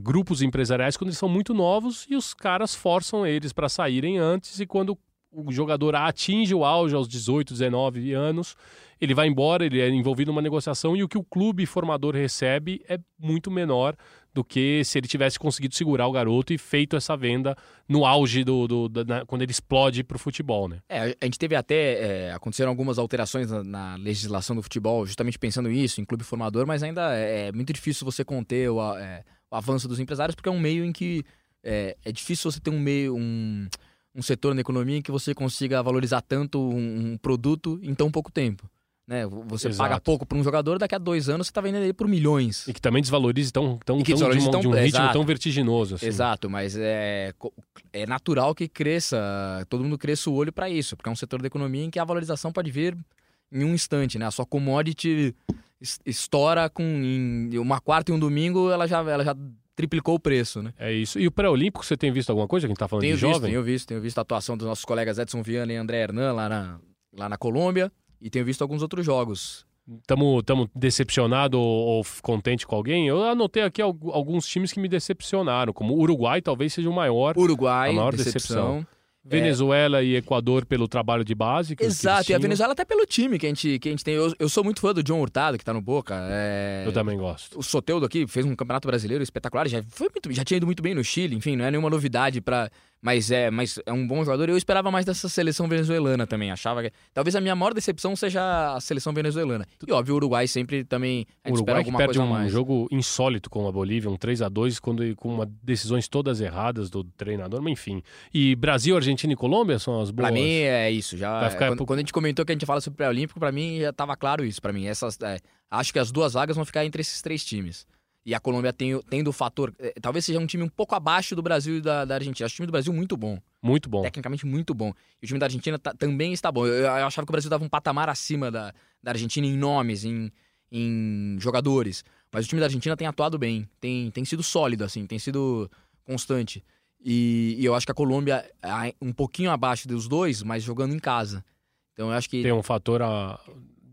grupos empresariais quando eles são muito novos e os caras forçam eles para saírem antes e quando o jogador atinge o auge aos 18, 19 anos, ele vai embora, ele é envolvido numa negociação e o que o clube formador recebe é muito menor do que se ele tivesse conseguido segurar o garoto e feito essa venda no auge do, do- na- quando ele explode pro futebol, né? É, a gente teve até. é, aconteceram algumas alterações na, na legislação do futebol, justamente pensando isso, em clube formador, mas ainda é, é muito difícil você conter o, é, o avanço dos empresários, porque é um meio em que é, é difícil você ter um meio, um, um setor na economia em que você consiga valorizar tanto um, um produto em tão pouco tempo. Né? Você Exato. paga pouco para um jogador, daqui a dois anos você está vendendo ele por milhões. E que também desvalorize tão, tão, que tão de, desvalorize uma- tão- de um ritmo exato. tão vertiginoso. Assim. Exato, mas é, é natural que cresça, todo mundo cresça o olho para isso, porque é um setor da economia em que a valorização pode vir em um instante, né? A sua commodity es- estoura com em uma quarta e um domingo, ela já, ela já triplicou o preço, né? É isso. E o pré-olímpico, você tem visto alguma coisa? Que a gente tá falando Tenho de visto, jovem? tenho visto, tenho visto a atuação dos nossos colegas Edson Viana e André Hernan lá na, lá na Colômbia e tenho visto alguns outros jogos. Estamos decepcionados ou, ou contente com alguém? Eu anotei aqui algu- alguns times que me decepcionaram, como o Uruguai talvez seja o maior. Uruguai, A maior decepção. Venezuela e Equador pelo trabalho de base. Exato, e a. Venezuela até pelo time que a gente, que a gente tem. Eu, eu sou muito fã do John Hurtado, que tá no Boca. é- Eu também gosto. o Soteudo aqui fez um campeonato brasileiro espetacular, já, foi muito- já tinha ido muito bem no Chile, enfim, não é nenhuma novidade para mas é, mas é um bom jogador. Eu esperava mais dessa seleção venezuelana também, achava que talvez a minha maior decepção seja a seleção venezuelana. E óbvio, o Uruguai sempre também a O gente espera Uruguai que alguma perde coisa um mais. jogo insólito com a Bolívia, um 3 a 2 quando com uma, decisões todas erradas do treinador, mas enfim. E Brasil, Argentina e Colômbia são as boas. Pra mim é isso, já Vai ficar quando, por- quando a gente comentou que a gente fala sobre o pré-olímpico, pra mim já tava claro isso, Pra mim essas é, acho que as duas vagas vão ficar entre esses três times. E a Colômbia tem, tendo o fator. é, talvez seja um time um pouco abaixo do Brasil e da, da Argentina. Acho o time do Brasil muito bom. Muito bom. tecnicamente muito bom. E o time da Argentina tá- também está bom. Eu, eu achava que o Brasil dava um patamar acima da, da Argentina em nomes, em, em jogadores. Mas o time da Argentina tem atuado bem, tem, tem sido sólido, assim, tem sido constante. E, e eu acho que a Colômbia é um pouquinho abaixo dos dois, mas jogando em casa. Então eu acho que Tem um fator a,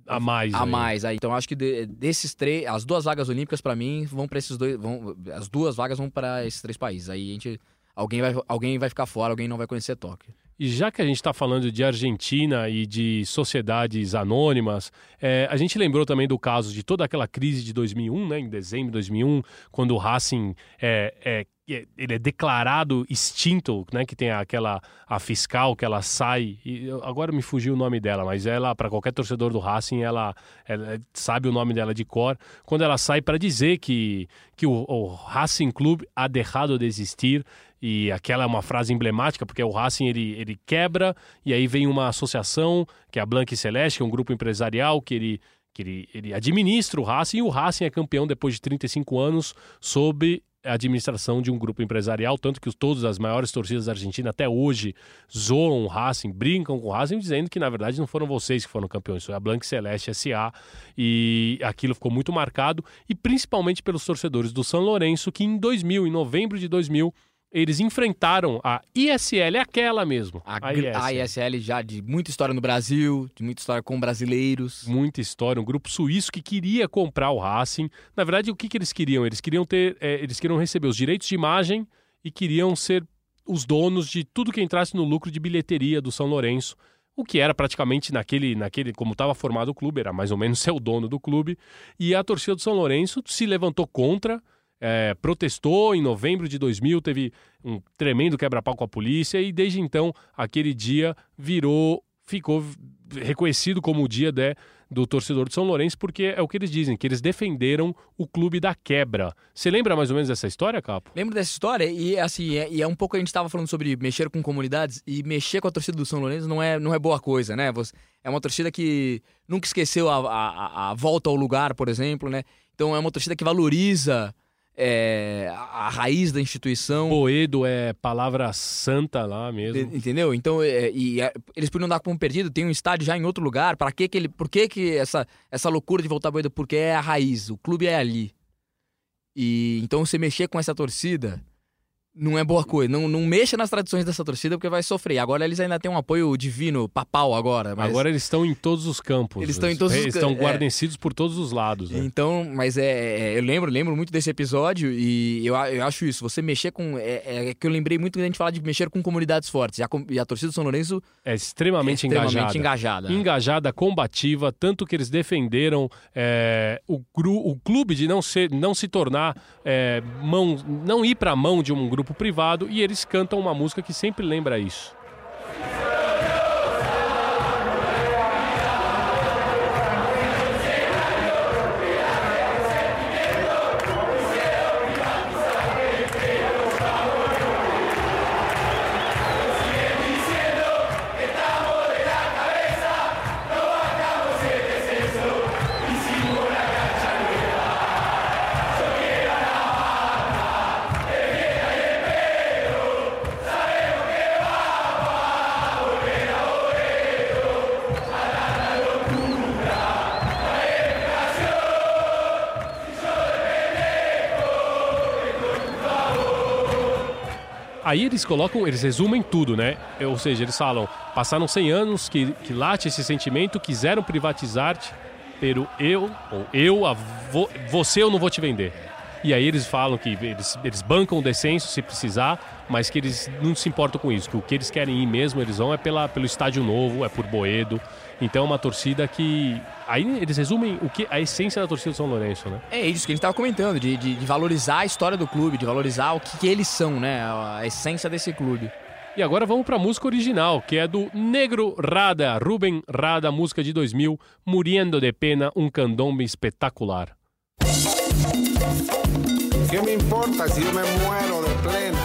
a mais. a aí. mais aí. Então acho que de- desses três, as duas vagas olímpicas pra mim vão para esses dois, vão, as duas vagas vão para esses três países. Aí a gente alguém vai alguém vai ficar fora, alguém não vai conhecer Tóquio. E já que a gente está falando de Argentina e de sociedades anônimas, é, a gente lembrou também do caso de toda aquela crise de 2001, né, em dezembro de 2001, quando o Racing é, é- ele é declarado extinto, né? Que tem aquela a fiscal que ela sai. E agora me fugiu o nome dela, mas ela para qualquer torcedor do Racing, ela, ela sabe o nome dela de cor. Quando ela sai para dizer que que o, o Racing Clube ha deixado de existir e aquela é uma frase emblemática porque o Racing ele, ele quebra e aí vem uma associação que é a Blanca e Celeste, que é um grupo empresarial que ele que ele, ele administra o Racing e o Racing é campeão depois de 35 anos sob administração de um grupo empresarial, tanto que todas as maiores torcidas da Argentina até hoje zoam o Racing, brincam com o Racing, dizendo que na verdade não foram vocês que foram campeões, foi a Blanca Celeste SA e aquilo ficou muito marcado e principalmente pelos torcedores do São Lourenço que em 2000, em novembro de 2000, eles enfrentaram a ISL, aquela mesmo, A, a ISL. a ISL já de muita história no Brasil, de muita história com brasileiros. muita história, um grupo suíço que queria comprar o Racing. Na verdade, o que, que eles queriam? Eles queriam ter, eh, eles queriam receber os direitos de imagem e queriam ser os donos de tudo que entrasse no lucro de bilheteria do São Lourenço. O que era praticamente naquele, naquele como estava formado o clube, era mais ou menos *laughs* ser o dono do clube. E a torcida do São Lourenço se levantou contra, eh, protestou em novembro de 2000, teve um tremendo quebra-pau com a polícia e desde então aquele dia virou, ficou reconhecido como o dia né, do torcedor de São Lourenço, porque é o que eles dizem, que eles defenderam o clube da quebra. Você lembra mais ou menos dessa história, Capo? Lembro dessa história e assim, é, e é um pouco a gente estava falando sobre mexer com comunidades e mexer com a torcida do São Lourenço não é, não é boa coisa, né? Você- é uma torcida que nunca esqueceu a, a- a volta ao lugar, por exemplo, né? Então é uma torcida que valoriza é, a, a raiz da instituição. Boedo é palavra santa lá mesmo. Entendeu? Então, é, e é, eles podiam dar como perdido, tem um estádio já em outro lugar. Para que que ele, por que que essa essa loucura de voltar a Boedo? Porque é a raiz, o clube é ali. E então você mexer com essa torcida não é boa coisa. Não, não mexa nas tradições dessa torcida porque vai sofrer. Agora eles ainda têm um apoio divino, papal agora. Mas... Agora eles estão em todos os campos. Eles estão em todos os Eles ca- estão é. guarnecidos por todos os lados. né? Então, mas é, é- eu lembro, lembro muito desse episódio e eu, eu acho isso. Você mexer com. É, é que eu lembrei muito quando a gente fala de mexer com comunidades fortes. E a, e a torcida do São Lourenço É extremamente, é extremamente engajada. engajada. engajada, combativa, tanto que eles defenderam é, o, gru- o clube de não, ser, não se tornar é, mão, não ir para a mão de um grupo privado e eles cantam uma música que sempre lembra isso. Aí eles colocam, eles resumem tudo, né? Ou seja, eles falam, passaram 100 anos que, que late esse sentimento, quiseram privatizar-te, pero eu, ou eu, você eu não vou te vender. E aí eles falam que eles, eles bancam o descenso se precisar, mas que eles não se importam com isso, que o que eles querem ir mesmo, eles vão é pela, pelo estádio novo, é por Boedo. Então é uma torcida que. Aí eles resumem o que a essência da torcida do São Lourenço, né? É isso que a gente tava comentando, de, de, de valorizar a história do clube, de valorizar o que, que eles são, né? A essência desse clube. E agora vamos para a música original, que é do Negro Rada, Rubem Rada, música de 2000, Muriendo de Pena, um candombe espetacular. ¿Qué me importa si yo me muero de plena?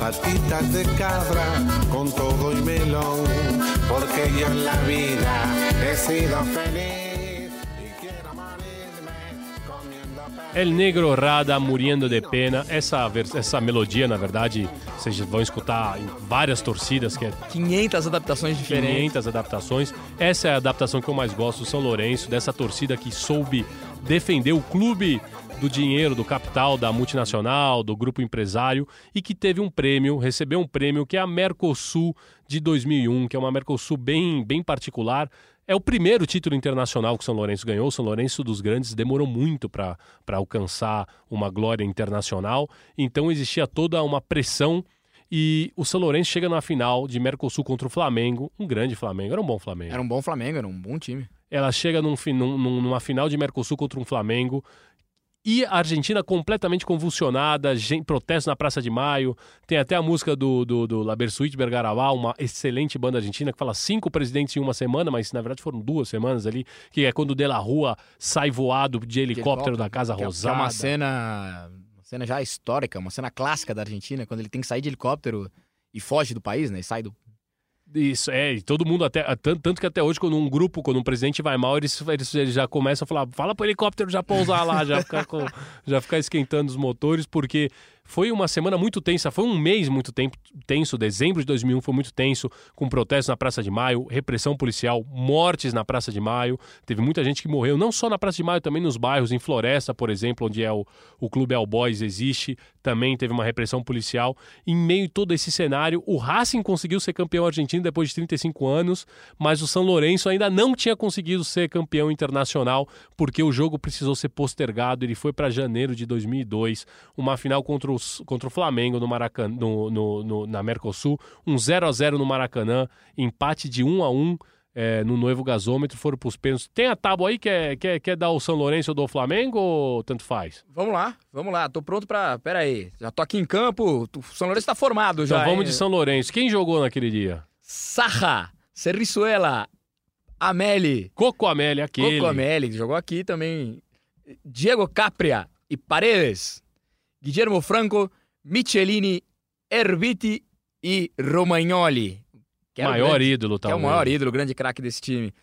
patitas de cabra con todo y melón, porque yo en la vida he sido feliz y quiero morirme comiendo El Negro Rada, Muriendo de Pena. Essa, essa melodia, na verdade, vocês vão escutar em várias torcidas, que é 500 adaptações diferentes. 500 adaptações. Essa é a adaptação que eu mais gosto do São Lourenço, dessa torcida que soube defendeu o clube do dinheiro, do capital, da multinacional, do grupo empresário e que teve um prêmio, recebeu um prêmio que é a Mercosul de 2001, que é uma Mercosul bem, bem particular. É o primeiro título internacional que o São Lourenço ganhou. O São Lourenço dos Grandes demorou muito para alcançar uma glória internacional, então existia toda uma pressão. E o São Lourenço chega na final de Mercosul contra o Flamengo, um grande Flamengo, era um bom Flamengo. Era um bom Flamengo, era um bom time. Ela chega num, num- numa final de Mercosul contra um Flamengo. E a Argentina completamente convulsionada, gen- protesto na Praça de Maio. Tem até a música do, do, do La Bersuit Bergaraval, uma excelente banda argentina que fala cinco presidentes em uma semana, mas na verdade foram duas semanas ali, que é quando o De La Rua sai voado de helicóptero, da Casa que é- Rosada. Que é uma cena, uma cena já histórica, uma cena clássica da Argentina, quando ele tem que sair de helicóptero e foge do país, né? E sai do. Isso, é, e todo mundo até. Tanto, tanto que até hoje, quando um grupo, quando um presidente vai mal, eles, eles, eles já começam a falar: fala pro helicóptero já pousar lá, já ficar, *laughs* já ficar esquentando os motores, porque foi uma semana muito tensa, foi um mês muito tempo, tenso. Dezembro de 2001 foi muito tenso, com protestos na Praça de Maio, repressão policial, mortes na Praça de Maio. Teve muita gente que morreu, não só na Praça de Maio, também nos bairros, em Floresta, por exemplo, onde é o, o Clube All Boys existe, também teve uma repressão policial. Em meio a todo esse cenário, o Racing conseguiu ser campeão argentino depois de 35 anos, mas o São Lourenço ainda não tinha conseguido ser campeão internacional, porque o jogo precisou ser postergado. Ele foi para janeiro de 2002, uma final contra, os, contra o Flamengo no Maracanã, no, no- no- na Mercosul, um 0 a 0 no Maracanã, empate de 1 a 1 é, no noivo gasômetro, foram para os pênaltis. Tem a tábua aí, quer, quer, quer dar o São Lourenço ou do Flamengo ou tanto faz? Vamos lá, vamos lá. Tô pronto pra. Pera aí. Já tô aqui em campo. O São Lourenço tá formado Então já. vamos hein? de São Lourenço. Quem jogou naquele dia? Sarra, Serriçuela, Ameli, Coco Amélia, aquele. Coco Ameli, que jogou aqui também. Diego Capria e Paredes. Guillermo Franco, Michelini, Erviti e Romagnoli. que Maior grande- ídolo, que é o talvez. maior ídolo, grande craque desse time.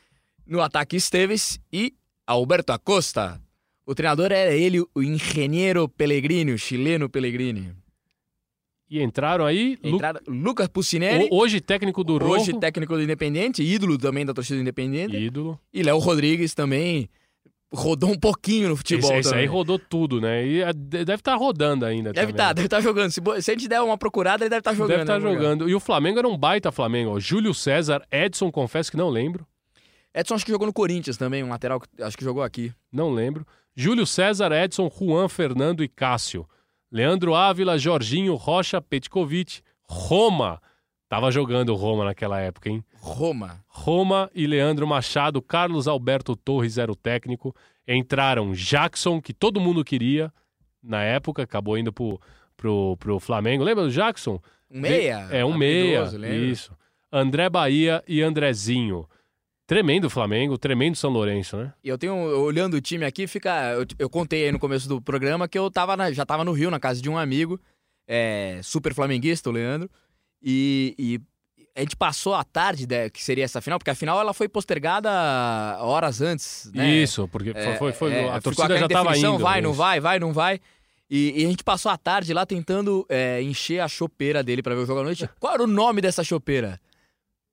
No ataque, Esteves e Alberto Acosta. O treinador era ele, o engenheiro Pellegrini, o chileno Pellegrini. E entraram aí. Lu- Entraram Lucas Pucinelli, hoje técnico do Rojo. hoje técnico do Independente, ídolo também da torcida do Independente. Ídolo. E Léo Rodrigues também rodou um pouquinho no futebol esse, esse aí rodou tudo, né? E de- deve estar rodando ainda. Deve estar, deve estar jogando. Se, se a gente der uma procurada, ele deve estar jogando. Deve estar né, no lugar. jogando. E o Flamengo era um baita Flamengo. ó. Júlio César, Edson, confesso que não lembro. Edson acho que jogou no Corinthians também, um lateral que acho que jogou aqui. Não lembro. Júlio César, Edson, Juan, Fernando e Cássio. Leandro Ávila, Jorginho, Rocha, Petkovic, Roma. Tava jogando o Roma naquela época, hein? Roma. Roma e Leandro Machado, Carlos Alberto Torres era o técnico. Entraram Jackson, que todo mundo queria na época, acabou indo pro, pro, pro Flamengo. Lembra do Jackson? Um meia. É, um meia. habilidoso, lembra? Isso. André Bahia e Andrezinho. Tremendo Flamengo, tremendo São Lourenço, né? E eu tenho, olhando o time aqui, fica. Eu, eu contei aí no começo do programa que eu tava na- já tava no Rio, na casa de um amigo, é, super flamenguista, o Leandro. E, e a gente passou a tarde, né, que seria essa final, porque a final ela foi postergada horas antes, né? Isso, porque foi, foi, foi- É, a torcida já tava indefinição, indo. Vai, não isso. vai, vai, não vai. E, e a gente passou a tarde lá tentando é, encher a chopeira dele pra ver o jogo à noite. *laughs* Qual era o nome dessa chopeira?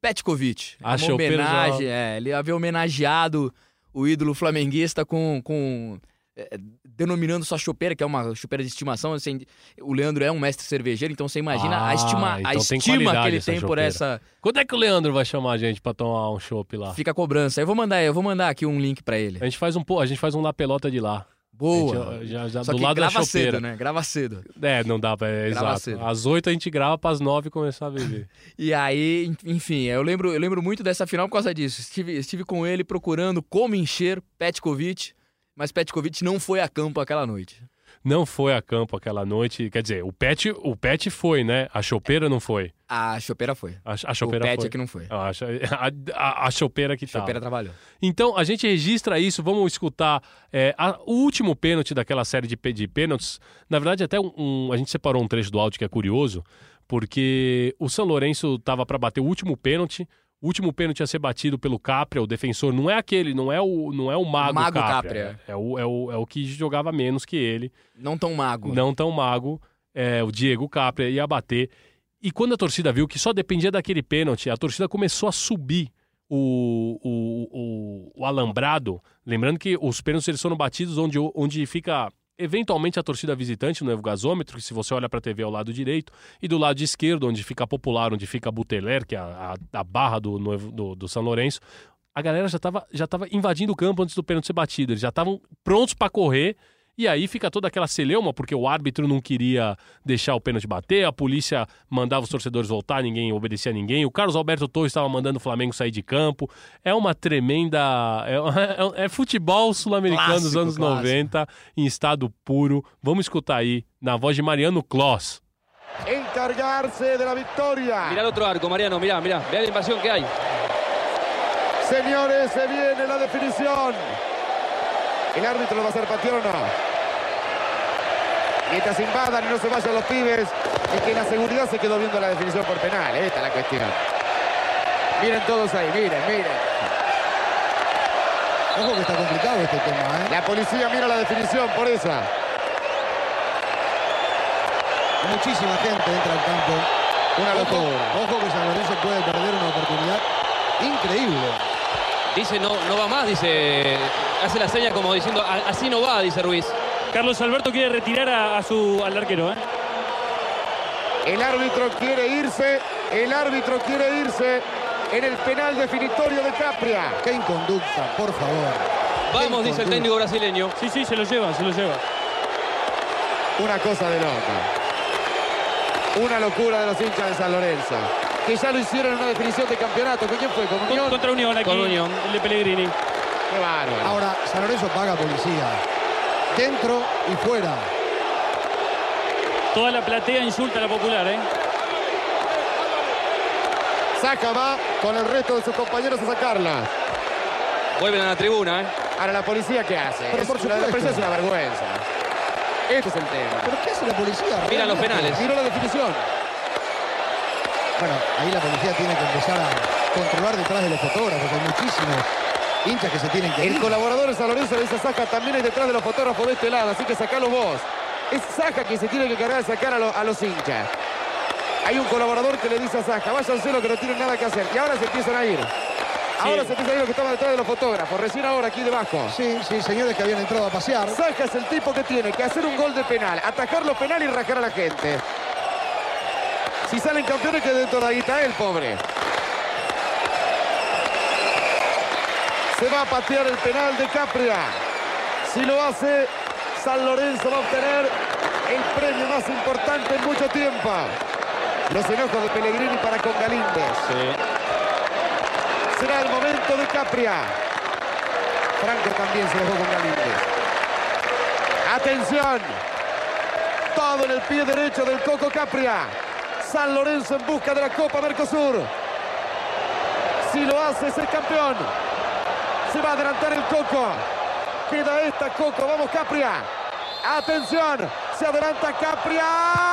Petkovic. A Uma chopeira já- homenagem, é, ele havia homenageado o ídolo flamenguista com. com é, denominando sua chopeira, que é uma chopeira de estimação. assim, o Leandro é um mestre cervejeiro, então você imagina Ah, a estima, a então tem estima que ele tem por essa. Quando é que o Leandro vai chamar a gente pra tomar um chopp lá? Fica a cobrança. Eu vou mandar, eu vou mandar aqui um link pra ele. A gente faz um, a gente faz um La Pelota de lá. Boa. A gente, já, já, Só do lado da grava chopeira. cedo, né? Grava cedo. É, não dá pra. É, Grava exato. cedo. Às oito a gente grava, pras nove começar a beber. *laughs* E aí, enfim, eu lembro, eu lembro muito dessa final por causa disso. Estive, estive com ele procurando como encher Petkovic, mas Petkovic não foi a campo aquela noite. não foi a campo aquela noite. Quer dizer, o Pet, o Pet foi, né? A chopeira não foi. A chopeira foi. A, a chopeira o Pet foi. é que não foi. A, a, a, a chopeira que A tá. chopeira trabalhou. Então, a gente registra isso, vamos escutar é, a- o último pênalti daquela série de, de pênaltis. Na verdade, até um, um- a gente separou um trecho do áudio que é curioso, porque o São Lourenço estava para bater o último pênalti. O último pênalti ia ser batido pelo Capria, o defensor. Não é aquele, não é o, não é o mago, Mago Capria. Capria. É, o, é, o, é o que jogava menos que ele. Não tão mago. Não tão mago. É, o Diego Capria ia bater. E quando a torcida viu que só dependia daquele pênalti, a torcida começou a subir o, o, o, o alambrado, lembrando que os pênaltis eles foram batidos onde, onde fica eventualmente a torcida visitante no Evo Gasômetro, que se você olha para a TV é o lado direito, e do lado esquerdo, onde fica a Popular, onde fica Buteler, que é a, a, a barra do, do, do São Lourenço, a galera já estava já tava invadindo o campo antes do pênalti ser batido. Eles já estavam prontos para correr. E aí fica toda aquela celeuma, porque o árbitro não queria deixar o pênalti bater, a polícia mandava os torcedores voltar, ninguém obedecia a ninguém. O Carlos Alberto Torres estava mandando o Flamengo sair de campo. É uma tremenda. É, é- *laughs* é futebol sul-americano dos anos clássico. 90, em estado puro. Vamos escutar aí, na voz de Mariano Kloss. encargarse de la victoria. Mirá el otro arco, Mariano, mirá, mirá, mirá la invasión que hay. Señores, se viene la definición. ¿El árbitro lo va a hacer patear o no? Mientras invadan y no se vayan los pibes, es que la seguridad se quedó viendo la definición por penal. Esta es la cuestión. Miren todos ahí, miren, miren. Ojo que está complicado este tema, ¿eh? La policía mira la definición por esa. Muchísima gente entra al campo. Una locura. ojo que San Lorenzo puede perder una oportunidad increíble. Dice no, no va más, dice, hace la seña como diciendo, "A- así no va, dice Ruiz. Carlos Alberto quiere retirar a, a su, al arquero. ¿eh? El árbitro quiere irse. El árbitro quiere irse en el penal definitorio de Capria. Qué inconducta, por favor. Vamos, dice el técnico brasileño. Sí, sí, se lo lleva, se lo lleva. Una cosa de loca. Una locura de los hinchas de San Lorenzo. Que ya lo hicieron en una definición de campeonato. ¿Con quién fue? ¿Con Con- Unión? contra Unión aquí, Con Unión. el de Pellegrini. Qué bárbaro. Ahora, San Lorenzo paga policía. Dentro y fuera. Toda la platea insulta a la popular, ¿eh? Saca va con el resto de sus compañeros a sacarla. Vuelven a la tribuna, ¿eh? Ahora la policía qué hace? Pero Es por supuesto. la policía es una vergüenza. Este es el tema. ¿Pero qué hace la policía? Mira los penales. Miró la definición. Bueno, ahí la policía tiene que empezar a controlar detrás de los fotógrafos. Hay muchísimos hinchas que se tienen que El ir. colaborador de San Lorenzo le dice a Saja también es detrás de los fotógrafos de este lado, así que sacalo vos. Es Saja quien se tiene que cargar de sacar a, lo- a los hinchas. Hay un colaborador que le dice a Saja, váyanse los que no tienen nada que hacer. Y ahora se empiezan a ir. Ahora se empiezan a ir los que estaban detrás de los fotógrafos. Recién ahora aquí debajo. Sí, sí, señores que habían entrado a pasear. Saja es el tipo que tiene que hacer un gol de penal, atajar los penales y rajar a la gente. Si salen campeones que dentro de la guita él, pobre. Se va a patear el penal de Capria. Si lo hace, San Lorenzo va a obtener el premio más importante en mucho tiempo. Los enojos de Pellegrini para con Galíndez. Será el momento de Capria. Franco también se enojó con Galíndez. Atención. Todo en el pie derecho del Coco Capria. San Lorenzo en busca de la Copa Mercosur. Si lo hace es el campeón. Se va a adelantar el Coco. Queda esta Coco. Vamos Capria. Atención. Se adelanta Capria.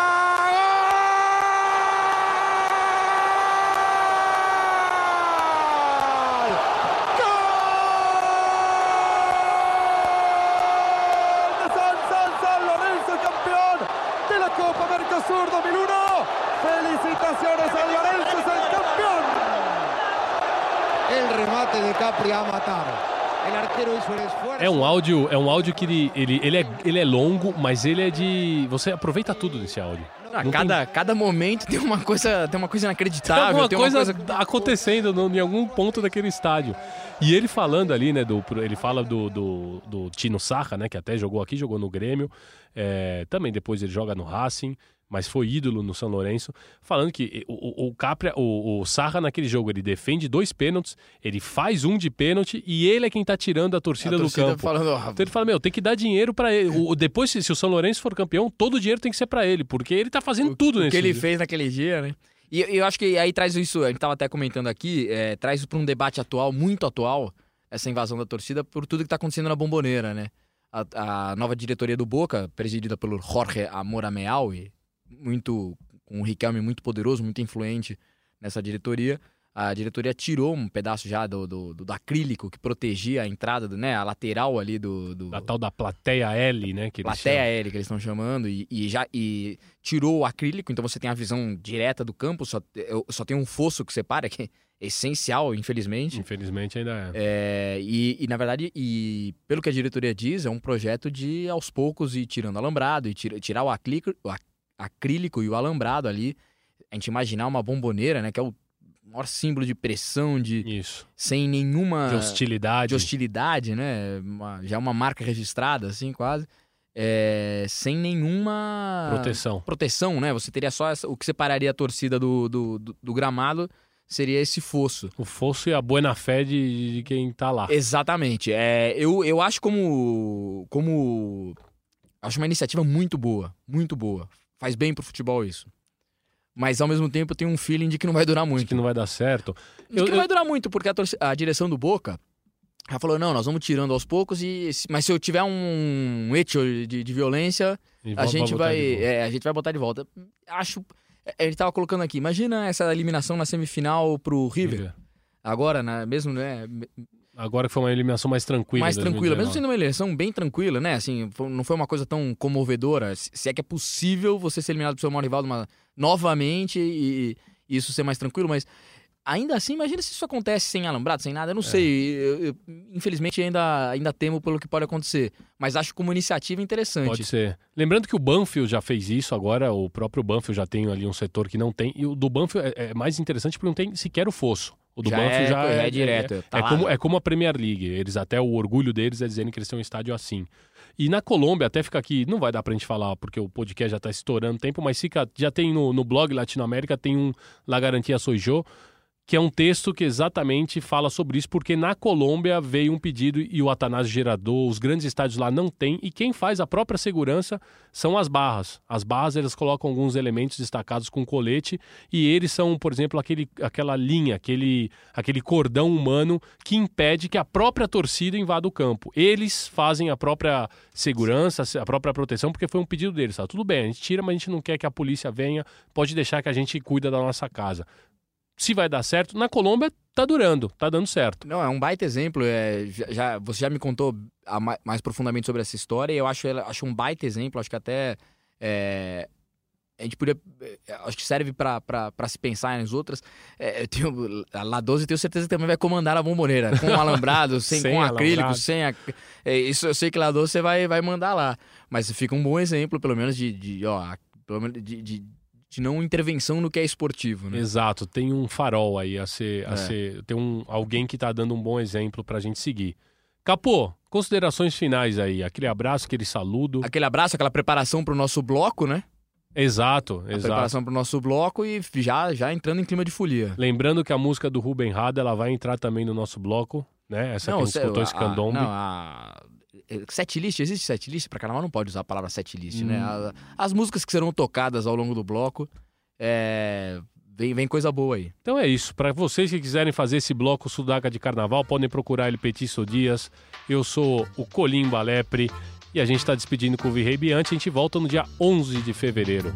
É um áudio, é um áudio que ele, ele, ele, é, ele é longo, mas ele é de. Você aproveita tudo desse áudio. Ah, cada, cada momento tem uma coisa, tem uma coisa Tem inacreditável. alguma tem coisa, uma coisa acontecendo no- em algum ponto daquele estádio. E ele falando ali, né, do, ele fala do, do, do Tino Sarra, né, que até jogou aqui, jogou no Grêmio, é, também depois ele joga no Racing, mas foi ídolo no São Lourenço, falando que o, o, o Capria, o, o Sarra naquele jogo, ele defende dois pênaltis, ele faz um de pênalti e ele é quem tá tirando a torcida, A torcida do campo. falando, ó, Então ele fala, meu, tem que dar dinheiro pra ele. O, o- depois, se, se o São Lourenço for campeão, todo o dinheiro tem que ser pra ele, porque ele tá fazendo tudo o nesse que ele dia. fez naquele dia, né? E eu acho que aí traz isso, a gente tava até comentando aqui, é, traz isso pra um debate atual, muito atual, essa invasão da torcida, por tudo que tá acontecendo na Bomboneira, né? A, a nova diretoria do Boca, presidida pelo Jorge Amorameal, e muito, com um Riquelme muito poderoso, muito influente nessa diretoria, a diretoria tirou um pedaço já do, do, do- do acrílico que protegia a entrada, do, né? A lateral ali do, do, A tal da plateia L, né? Que plateia aérea que eles estão chamando e, e já e tirou o acrílico, então você tem a visão direta do campo, só, só tem um fosso que separa, que essencial, infelizmente. Infelizmente ainda é. É, e, e, na verdade, e pelo que a diretoria diz, é um projeto de aos poucos ir tirando alambrado e tira, tirar o acrílico, o acrílico e o alambrado ali. A gente imaginar uma bomboneira, né? Que é o maior símbolo de pressão, de. Isso. Sem nenhuma. De hostilidade. De hostilidade, né? Uma, já é uma marca registrada, assim, quase. É, sem nenhuma proteção. proteção, né? Você teria só essa, o que separaria a torcida do, do, do, do gramado seria esse fosso. O fosso e a boa fé de, de quem tá lá. Exatamente. É, eu, eu acho como, como. Acho uma iniciativa muito boa. Muito boa. Faz bem pro futebol isso. Mas ao mesmo tempo eu tenho um feeling de que não vai durar muito. De que não vai dar certo. De eu, que não eu... vai durar muito, porque a, a direção do Boca já falou: não, nós vamos tirando aos poucos, e mas se eu tiver um hecho de, de violência, a gente vai. É, a gente vai botar de volta. Acho. É, ele tava colocando aqui, imagina essa eliminação na semifinal pro River. River. Agora, na, mesmo, né? Agora que foi uma eliminação mais tranquila. Mais tranquila, mesmo sendo uma eleição bem tranquila, né? Assim, não foi uma coisa tão comovedora. Se é que é possível você ser eliminado pro seu maior rival uma, novamente e, e, isso ser mais tranquilo, mas ainda assim, imagina se isso acontece sem alambrado, sem nada. Eu não é. sei. Eu, eu, infelizmente, ainda, ainda temo pelo que pode acontecer. Mas acho como iniciativa interessante. Pode ser. Lembrando que o Banfield já fez isso agora, o próprio Banfield já tem ali um setor que não tem. E o do Banfield é, é mais interessante porque não tem sequer o fosso. O do já Banfield é, já é, é direto. É, tá é como, é como a Premier League. Eles até o orgulho deles é dizendo que eles têm um estádio assim. E na Colômbia, até fica aqui, não vai dar pra gente falar, porque o podcast já tá estourando tempo, mas fica, já tem no, no blog Latinoamérica, tem um La Garantia Soy que é um texto que exatamente fala sobre isso, porque na Colômbia veio um pedido e o Atanásio Gerador, os grandes estádios lá não tem, e quem faz a própria segurança são as barras. As barras, elas colocam alguns elementos destacados com colete, e eles são, por exemplo, aquele, aquela linha, aquele, aquele cordão humano que impede que a própria torcida invada o campo. Eles fazem a própria segurança, a própria proteção, porque foi um pedido deles. Tá? Tudo bem, a gente tira, mas a gente não quer que a polícia venha, pode deixar que a gente cuida da nossa casa se vai dar certo. Na Colômbia tá durando, tá dando certo. Não, é um baita exemplo. É, já, você já me contou mais profundamente sobre essa história e eu acho, acho um baita exemplo. Acho que até é, a gente podia. É, acho que serve para se pensar nas outras. É, eu tenho, a La 12 tenho certeza que também vai comandar a bomboneira, com *laughs* alambrado, sem, sem com acrílico, alambrado. sem. A, é, isso eu sei que La 12 você vai, vai mandar lá. Mas fica um bom exemplo, pelo menos, de, de ó, pelo menos de, de de não intervenção no que é esportivo, né? Exato, tem um farol aí a ser, a é. ser tem um alguém que está dando um bom exemplo para a gente seguir. Capô, considerações finais aí, aquele abraço, aquele saludo. Aquele abraço, aquela preparação para o nosso bloco, né? Exato, a exato. preparação para o nosso bloco e já, já entrando em clima de folia. Lembrando que a música do Ruben Rada ela vai entrar também no nosso bloco, né? Essa não, que a gente escutou, esse candombe. Não, a Setlist, existe setlist? Pra carnaval não pode usar a palavra setlist, né? hum. né? As, as, músicas que serão tocadas ao longo do bloco, é, vem, vem coisa boa aí. Então é isso. Para vocês que quiserem fazer esse bloco Sudaca de Carnaval, podem procurar ele Petiço Dias. Eu sou o Colim Balepre e a gente está despedindo com o Virrei Biante. A gente volta no dia 11 de fevereiro.